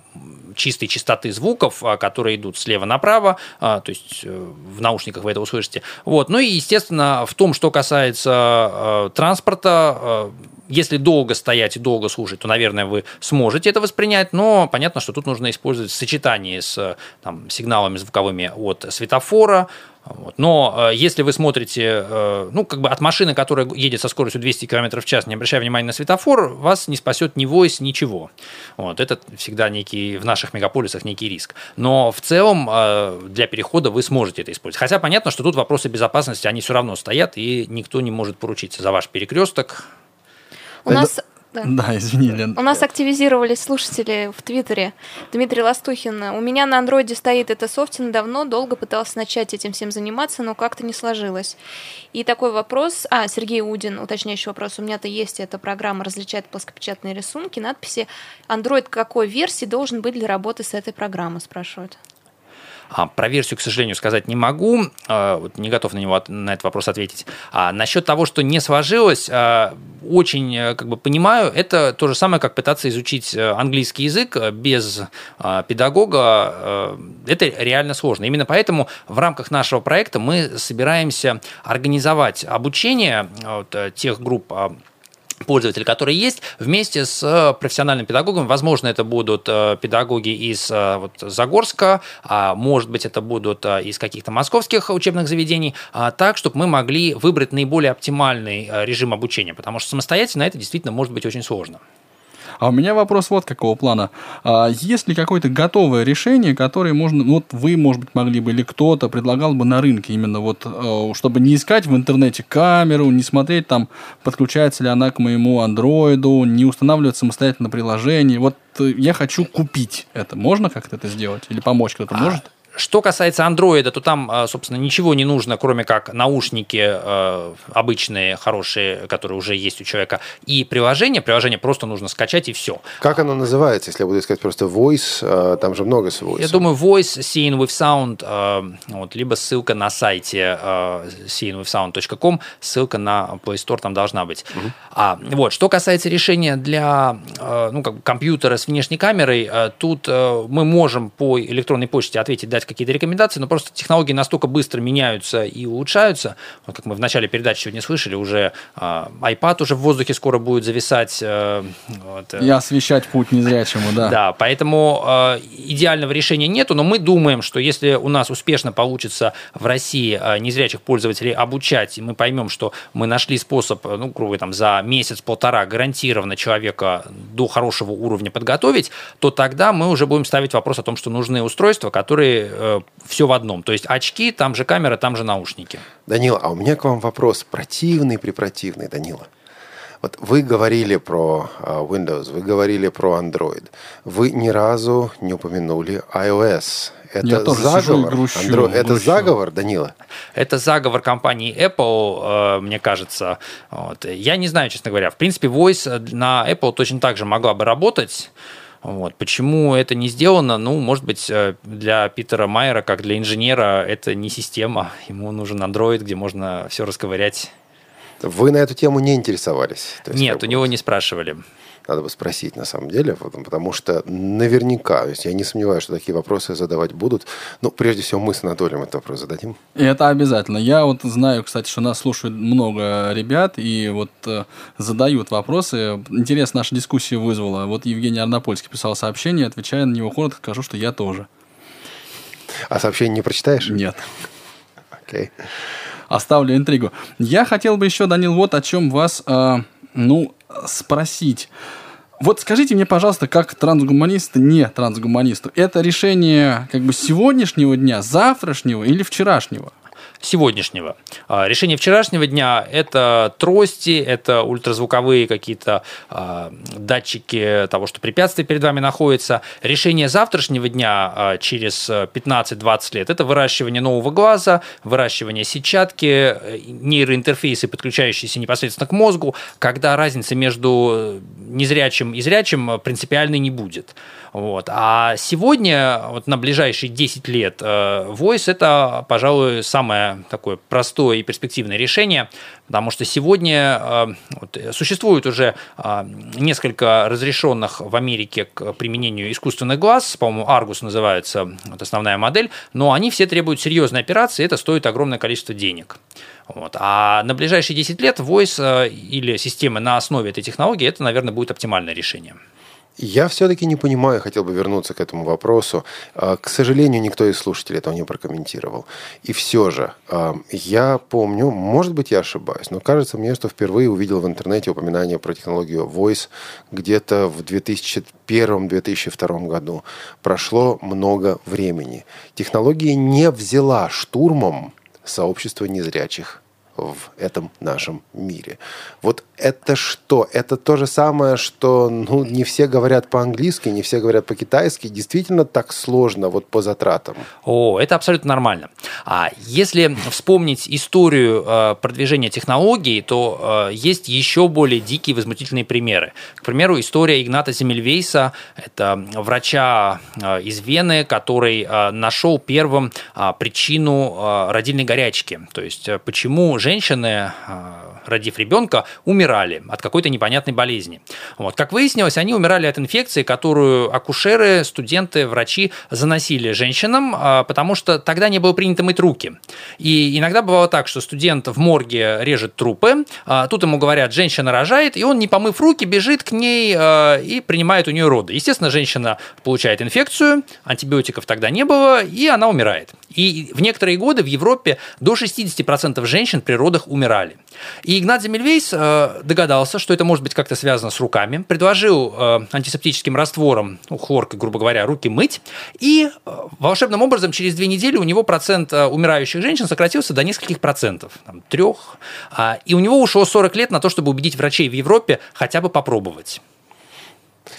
чистой частоты звуков, а, которые идут слева направо, а, то есть э, в наушниках вы это услышите. Вот. Ну и, естественно, в том, что касается э, транспорта, э, если долго стоять и долго слушать, то, наверное, вы сможете это воспринять, но понятно, что тут нужно использовать сочетание с там, сигналами звуковыми от светофора, вот. Но э, если вы смотрите, э, ну, как бы от машины, которая едет со скоростью 200 км в час, не обращая внимания на светофор, вас не спасет ни войс, ничего. Вот. Это всегда некий, в наших мегаполисах некий риск. Но в целом э, для перехода вы сможете это использовать. Хотя понятно, что тут вопросы безопасности, они все равно стоят, и никто не может поручиться за ваш перекресток. У нас да. да, извини, Лен. У нас активизировались слушатели в Твиттере. Дмитрий Ластухин. У меня на андроиде стоит это софтин давно, долго пытался начать этим всем заниматься, но как-то не сложилось. И такой вопрос... А, Сергей Удин, уточняющий вопрос. У меня-то есть эта программа, различает плоскопечатные рисунки, надписи. Андроид какой версии должен быть для работы с этой программой, спрашивают. А, про версию, к сожалению, сказать не могу, а, не готов на него на этот вопрос ответить. А насчет того, что не сложилось, а, очень э, как бы понимаю, это то же самое, как пытаться изучить э, английский язык э, без педагога. Это реально сложно. Именно поэтому в рамках нашего проекта мы собираемся организовать обучение вот, тех групп пользователей, которые есть, вместе с э, профессиональным педагогом. Возможно, это будут э, педагоги из э, вот, Загорска, а может быть, это будут из каких-то московских учебных заведений, а, так, чтобы мы могли выбрать наиболее оптимальный режим обучения, потому что самостоятельно это действительно может быть очень сложно. А у меня вопрос вот какого плана. А есть ли какое-то готовое решение, которое можно, вот вы, может быть, могли бы, или кто-то предлагал бы на рынке именно вот, э, чтобы не искать в интернете камеру, не смотреть там, подключается ли она к моему андроиду, не устанавливать самостоятельно приложение. Вот э, я хочу купить это. Можно как-то это сделать? Или помочь кто-то а, может? Что касается андроида, то там, а, собственно, ничего не нужно, кроме как наушники а, обычные, хорошие, которые уже есть у человека, и приложение. Приложение просто нужно скачать, и все. Как оно называется, если я буду искать просто Voice? А, там же много с Voice. Я думаю, Voice, Seeing with Sound, вот, либо ссылка на сайте seeingwithsound.com, ссылка на Play Store там должна быть. Угу. А, вот, что касается решения для ну, как компьютера с внешней камерой, тут мы можем по электронной почте ответить, дать какие-то рекомендации, но просто технологии настолько быстро меняются и улучшаются. Вот как мы в начале передачи сегодня слышали, уже э, iPad уже в воздухе скоро будет зависать. Э, вот, э. И освещать путь незрячему, да. Да, поэтому э, идеального решения нету, но мы думаем, что если у нас успешно получится в России э, незрячих пользователей обучать, и мы поймем, что мы нашли способ, ну, грубо там, за месяц-полтора гарантированно человека до хорошего уровня подготовить, то тогда мы уже будем ставить вопрос о том, что нужны устройства, которые э, все в одном. То есть очки, там же камера, там же наушники. Данила, а у меня к вам вопрос противный, припротивный, Данила. Вот вы говорили про а, Windows, вы говорили про Android. Вы ни разу не упомянули iOS. Это Я тоже заговор. грущу, Андро- Это грущу. заговор, Данила. Это заговор компании Apple, э, мне кажется. Вот. Я не знаю, честно говоря. В принципе, Voice на Apple точно так же могла бы работать. Вот. Почему это не сделано? Ну, может быть, э, для Питера Майера, как для инженера, это не система. Ему нужен Android, где можно все расковырять. Вы на эту тему не интересовались? Есть, Нет, у него не спрашивали. Надо бы спросить на самом деле, потому потому что наверняка, то есть я не сомневаюсь, что такие вопросы задавать будут. Ну, прежде всего, мы с Анатолием этот вопрос зададим. И это обязательно. Я вот знаю, кстати, что нас слушают много ребят и вот э, задают вопросы. Интерес наша дискуссия вызвала. Вот Евгений Арнопольский писал сообщение, отвечая на него коротко, скажу, что я тоже. А сообщение не прочитаешь? Нет. Окей. Оставлю интригу. Я хотел бы еще, Данил, вот о чем вас, э, ну, спросить. Вот скажите мне, пожалуйста, как трансгуманисту, не трансгуманисту, это решение как бы сегодняшнего дня, завтрашнего или вчерашнего? Сегодняшнего. А, Решение вчерашнего дня – это трости, это ультразвуковые какие-то а, датчики того, что препятствие перед вами находится. Решение завтрашнего дня а, через 15-20 лет – это выращивание нового глаза, выращивание сетчатки, э, нейроинтерфейсы, подключающиеся непосредственно к мозгу, когда разницы между незрячим и зрячим принципиальной не будет. Вот. А сегодня, вот на ближайшие 10 лет, э, Voice – это, пожалуй, самое такое простое и перспективное решение, потому что сегодня э, вот, существует уже э, несколько разрешенных в Америке к применению искусственных глаз, по-моему, Argus называется вот основная модель, но они все требуют серьезной операции, это стоит огромное количество денег. Вот. А на ближайшие 10 лет Voice или системы на основе этой технологии, это, наверное, будет оптимальное решение. Я все-таки не понимаю, хотел бы вернуться к этому вопросу. А, К сожалению, никто из слушателей этого не прокомментировал. И все же, а, я помню, может быть, я ошибаюсь, но кажется мне, что впервые увидел в интернете упоминание про технологию Voice где-то в 2001-2002 году. Прошло много времени. Технология не взяла штурмом сообщество незрячих в этом нашем мире. Вот это что? Это то же самое, что ну, не все говорят по-английски, не все говорят по-китайски. Действительно так сложно вот по затратам? О, это абсолютно нормально. А если вспомнить историю э, продвижения технологий, то э, есть еще более дикие возмутительные примеры. К примеру, история Игната Земельвейса, это врача э, из Вены, который э, нашел первым э, причину э, родильной горячки. То есть, э, почему женщины, э, родив ребенка, умирали от какой-то непонятной болезни. Вот. Как выяснилось, они умирали от инфекции, которую акушеры, студенты, врачи заносили женщинам, а, потому что тогда не было принято мыть руки. И иногда бывало так, что студент в морге режет трупы, а, тут ему говорят, женщина рожает, и он, не помыв руки, бежит к ней а, и принимает у нее роды. Естественно, женщина получает инфекцию, антибиотиков тогда не было, и она умирает. И в некоторые годы в Европе до 60% женщин при родах умирали. И Игнат Земельвейс э, догадался, что это может быть как-то связано с руками, предложил э, антисептическим раствором, ну, хлоркой, грубо говоря, руки мыть, и э, волшебным образом через две недели у него процент э, умирающих женщин сократился до нескольких процентов, там, трех, А, и у него ушло 40 лет на то, чтобы убедить врачей в Европе хотя бы попробовать.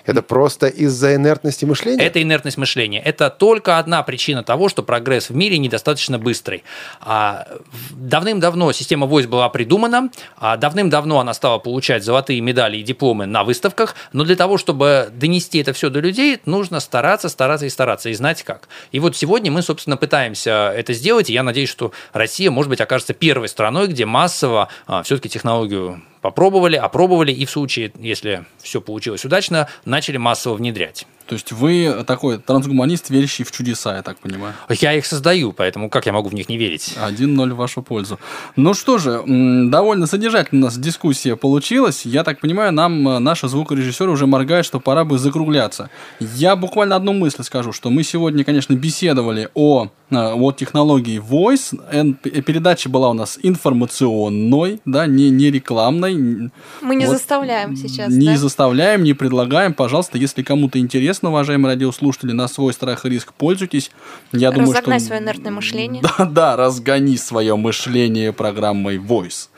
Это просто из-за инертности мышления? Это инертность мышления. Это только одна причина того, что прогресс в мире недостаточно быстрый. А, Давным-давно система Voice была придумана, а давным-давно она стала получать золотые медали и дипломы на выставках, но для того, чтобы донести это все до людей, нужно стараться, стараться и стараться, и знать как. И вот сегодня мы, собственно, пытаемся это сделать, и я надеюсь, что Россия, может быть, окажется первой страной, где массово все-таки технологию попробовали, опробовали, и в случае, если все получилось удачно, начали массово внедрять. То есть вы такой трансгуманист, верящий в чудеса, я так понимаю. Я их создаю, поэтому как я могу в них не верить? 1-0 в вашу пользу. Ну что же, довольно содержательная у нас дискуссия получилась. Я так понимаю, нам э, наши звукорежиссеры уже моргают, что пора бы закругляться. Я буквально одну мысль скажу, что мы сегодня, конечно, беседовали о, э, о технологии Voice. Передача была у нас информационной, да, не, не рекламной. Мы не вот, заставляем сейчас. Не да? заставляем, не предлагаем. Пожалуйста, если кому-то интересно, уважаемые радиослушатели, на свой страх и риск пользуйтесь. Я думаю, что... свое инертное мышление. Да, да, разгони свое мышление программой Voice.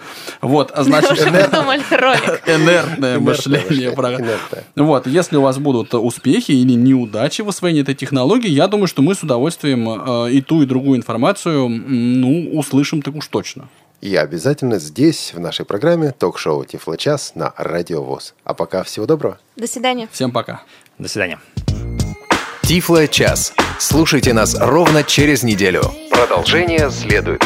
Вот, а значит... Инертное мышление. Вот, если у вас будут успехи или неудачи в освоении этой технологии, я думаю, что мы с удовольствием э, и ту, и другую информацию, ну, услышим так уж точно. И обязательно здесь, в нашей программе, ток-шоу «Тифлочас» на Радио ВОЗ. А пока всего доброго. До свидания. Всем пока. До свидания. Тифло час. Слушайте нас ровно через неделю. Продолжение следует.